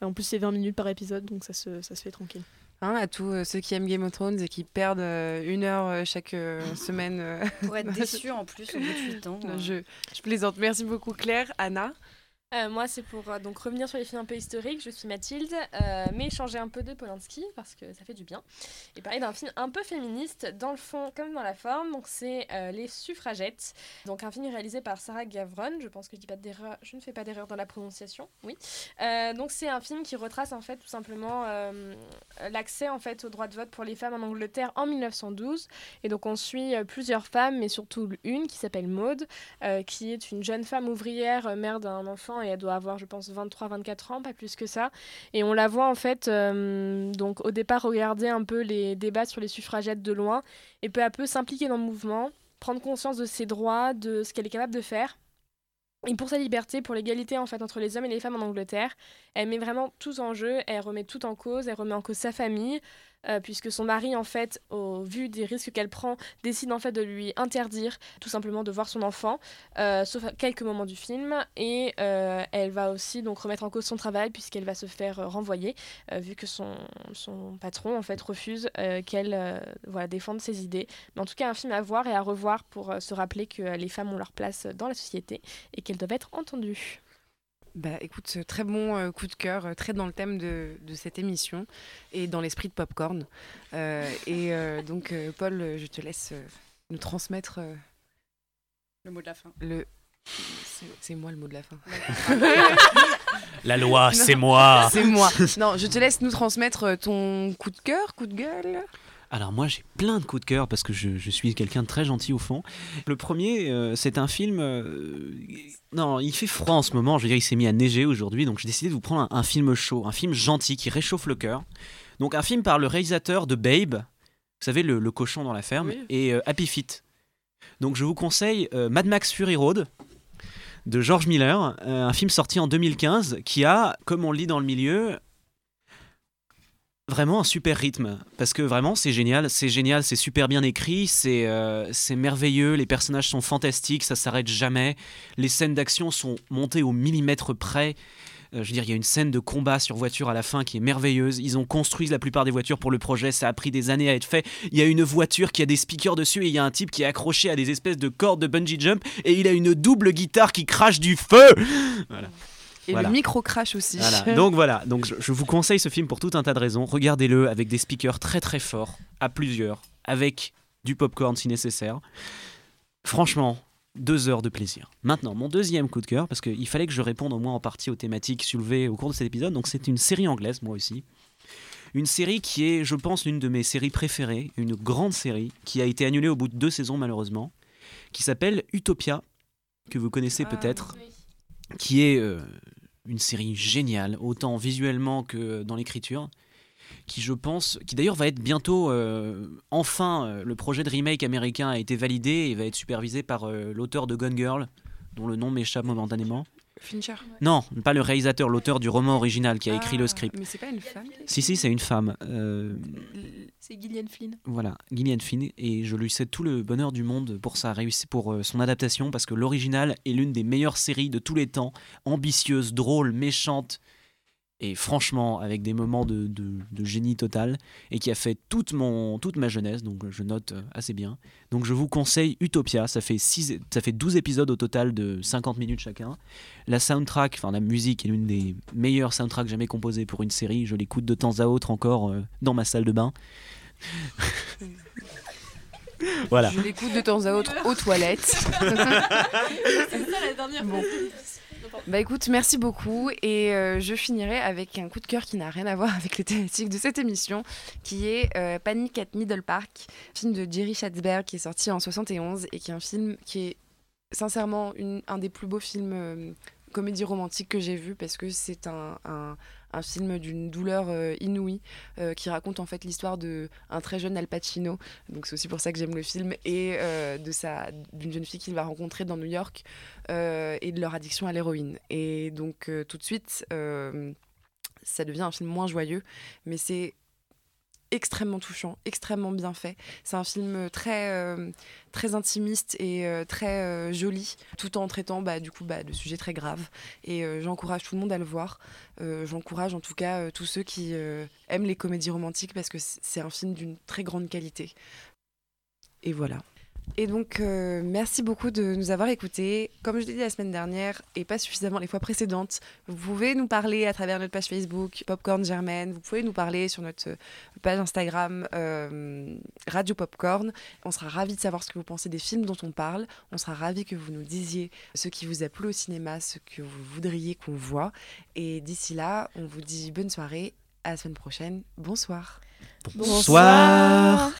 En plus, c'est 20 minutes par épisode, donc ça se, ça se fait tranquille. Hein, à tous euh, ceux qui aiment Game of Thrones et qui perdent euh, une heure euh, chaque euh, semaine. euh, Pour être déçu en plus au bout de 8 ans. Non, je, je plaisante. Merci beaucoup Claire. Anna Euh, moi, c'est pour euh, donc revenir sur les films un peu historiques. Je suis Mathilde, euh, mais changer un peu de Polanski parce que ça fait du bien. Et parler d'un film un peu féministe, dans le fond comme dans la forme. Donc, c'est Les Suffragettes. Donc, un film réalisé par Sarah Gavron. Je pense que je, dis pas je ne fais pas d'erreur dans la prononciation. Oui. Donc, c'est un film qui retrace en fait tout simplement l'accès en fait au droit de vote pour les femmes en Angleterre en 1912. Et donc, on suit plusieurs femmes, mais surtout une qui s'appelle Maude, euh, qui est une jeune femme ouvrière, mère d'un enfant, et elle doit avoir, je pense, 23-24 ans, pas plus que ça. Et on la voit en fait, euh, donc au départ, regarder un peu les débats sur les suffragettes de loin, et peu à peu s'impliquer dans le mouvement, prendre conscience de ses droits, de ce qu'elle est capable de faire. Et pour sa liberté, pour l'égalité en fait entre les hommes et les femmes en Angleterre, elle met vraiment tout en jeu, elle remet tout en cause, elle remet en cause sa famille, euh, puisque son mari en fait, au vu des risques qu'elle prend, décide en fait de lui interdire tout simplement de voir son enfant, euh, sauf à quelques moments du film, et euh, elle va aussi donc remettre en cause son travail puisqu'elle va se faire renvoyer, vu que son, son patron en fait refuse qu'elle voilà, défende ses idées. Mais en tout cas, un film à voir et à revoir pour se rappeler que les femmes ont leur place dans la société et qu'elles doivent être entendues. Bah écoute, euh, très bon euh, coup de cœur, euh, très dans le thème de, de cette émission et dans l'esprit de Popcorn. Euh, et euh, donc, euh, Paul, je te laisse euh, nous transmettre euh, Le mot de la fin. le. C'est c'est moi le mot de la fin. La loi, c'est moi. C'est moi. Non, je te laisse nous transmettre ton coup de cœur, coup de gueule. Alors moi j'ai plein de coups de cœur parce que je, je suis quelqu'un de très gentil au fond. Le premier, euh, c'est un film... euh, non, il fait froid en ce moment, je veux dire il s'est mis à neiger aujourd'hui, donc j'ai décidé de vous prendre un, un film chaud, un film gentil qui réchauffe le cœur. Donc un film par le réalisateur de Babe, vous savez le, le cochon dans la ferme, Oui. et euh, Happy Feet. Donc je vous conseille Mad Max Fury Road de George Miller, un film sorti en 2015 qui a, comme on le lit dans le milieu, vraiment un super rythme parce que vraiment c'est génial c'est génial c'est super bien écrit c'est euh, c'est merveilleux les personnages sont fantastiques ça s'arrête jamais les scènes d'action sont montées au millimètre près Euh, je veux dire, il y a une scène de combat sur voiture à la fin qui est merveilleuse. Ils ont construit la plupart des voitures pour le projet. Ça a pris des années à être fait. Il y a une voiture qui a des speakers dessus et il y a un type qui est accroché à des espèces de cordes de bungee jump et il a une double guitare qui crache du feu. Voilà. Et Voilà. le micro crash aussi. Voilà. Donc voilà, donc je, je vous conseille ce film pour tout un tas de raisons. Regardez-le avec des speakers très très forts, à plusieurs, avec du popcorn si nécessaire. Franchement, deux heures de plaisir. Maintenant, mon deuxième coup de cœur, parce qu'il fallait que je réponde au moins en partie aux thématiques soulevées au cours de cet épisode, donc c'est une série anglaise, moi aussi. Une série qui est, je pense, l'une de mes séries préférées, une grande série, qui a été annulée au bout de deux saisons malheureusement, qui s'appelle Utopia, que vous connaissez peut-être, qui est euh, une série géniale, autant visuellement que dans l'écriture, qui je pense, qui d'ailleurs va être bientôt, euh, enfin, euh, le projet de remake américain a été validé et va être supervisé par euh, l'auteur de Gone Girl, dont le nom m'échappe momentanément. Fincher. Non, pas le réalisateur, l'auteur du roman original qui a écrit le Ah, script. Mais c'est pas une femme Si, si, c'est une femme. euh, C'est Gillian Flynn. Voilà, Gillian Flynn, et je lui souhaite tout le bonheur du monde pour sa réussite, pour euh, son adaptation, parce que l'original est l'une des meilleures séries de tous les temps, ambitieuse, drôle, méchante, et franchement avec des moments de, de- de génie total, et qui a fait toute, mon, toute ma jeunesse, donc je note euh, assez bien. Donc je vous conseille Utopia, ça fait, six, ça fait 12 épisodes au total de 50 minutes chacun. La soundtrack, enfin la musique est l'une des meilleures soundtracks jamais composées pour une série, je l'écoute de temps à autre encore euh, dans ma salle de bain. Voilà. Je l'écoute de temps à autre aux toilettes. C'est ça la dernière Bon. Bah écoute, merci beaucoup et euh, je finirai avec un coup de cœur qui n'a rien à voir avec les thématiques de cette émission, qui est euh, Panic at Middle Park, film de Jerry Schatzberg qui est sorti en 71 et qui est un film qui est sincèrement un des plus beaux films euh, comédie romantique que j'ai vu parce que c'est un- un film d'une douleur euh, inouïe euh, qui raconte en fait l'histoire de un très jeune Al Pacino. Donc c'est aussi pour ça que j'aime le film et euh, de sa d'une jeune fille qu'il va rencontrer dans New York et de leur addiction à l'héroïne. Et donc tout de suite ça devient un film moins joyeux mais c'est extrêmement touchant, extrêmement bien fait. C'est un film très, euh, très intimiste et euh, très euh, joli, tout en traitant bah, du coup bah, de sujets très graves. Et euh, j'encourage tout le monde à le voir. Euh, j'encourage en tout cas euh, tous ceux qui euh, aiment les comédies romantiques parce que c'est un film d'une très grande qualité. Et voilà. Et donc, euh, merci beaucoup de nous avoir écoutés. Comme je l'ai dit la semaine dernière, et pas suffisamment les fois précédentes, vous pouvez nous parler à travers notre page Facebook Popcorn Germaine. Vous pouvez nous parler sur notre page Instagram euh, Radio Popcorn. On sera ravis de savoir ce que vous pensez des films dont on parle. On sera ravis que vous nous disiez ce qui vous a plu au cinéma, ce que vous voudriez qu'on voit. Et d'ici là, on vous dit bonne soirée. À la semaine prochaine. Bonsoir. Bonsoir.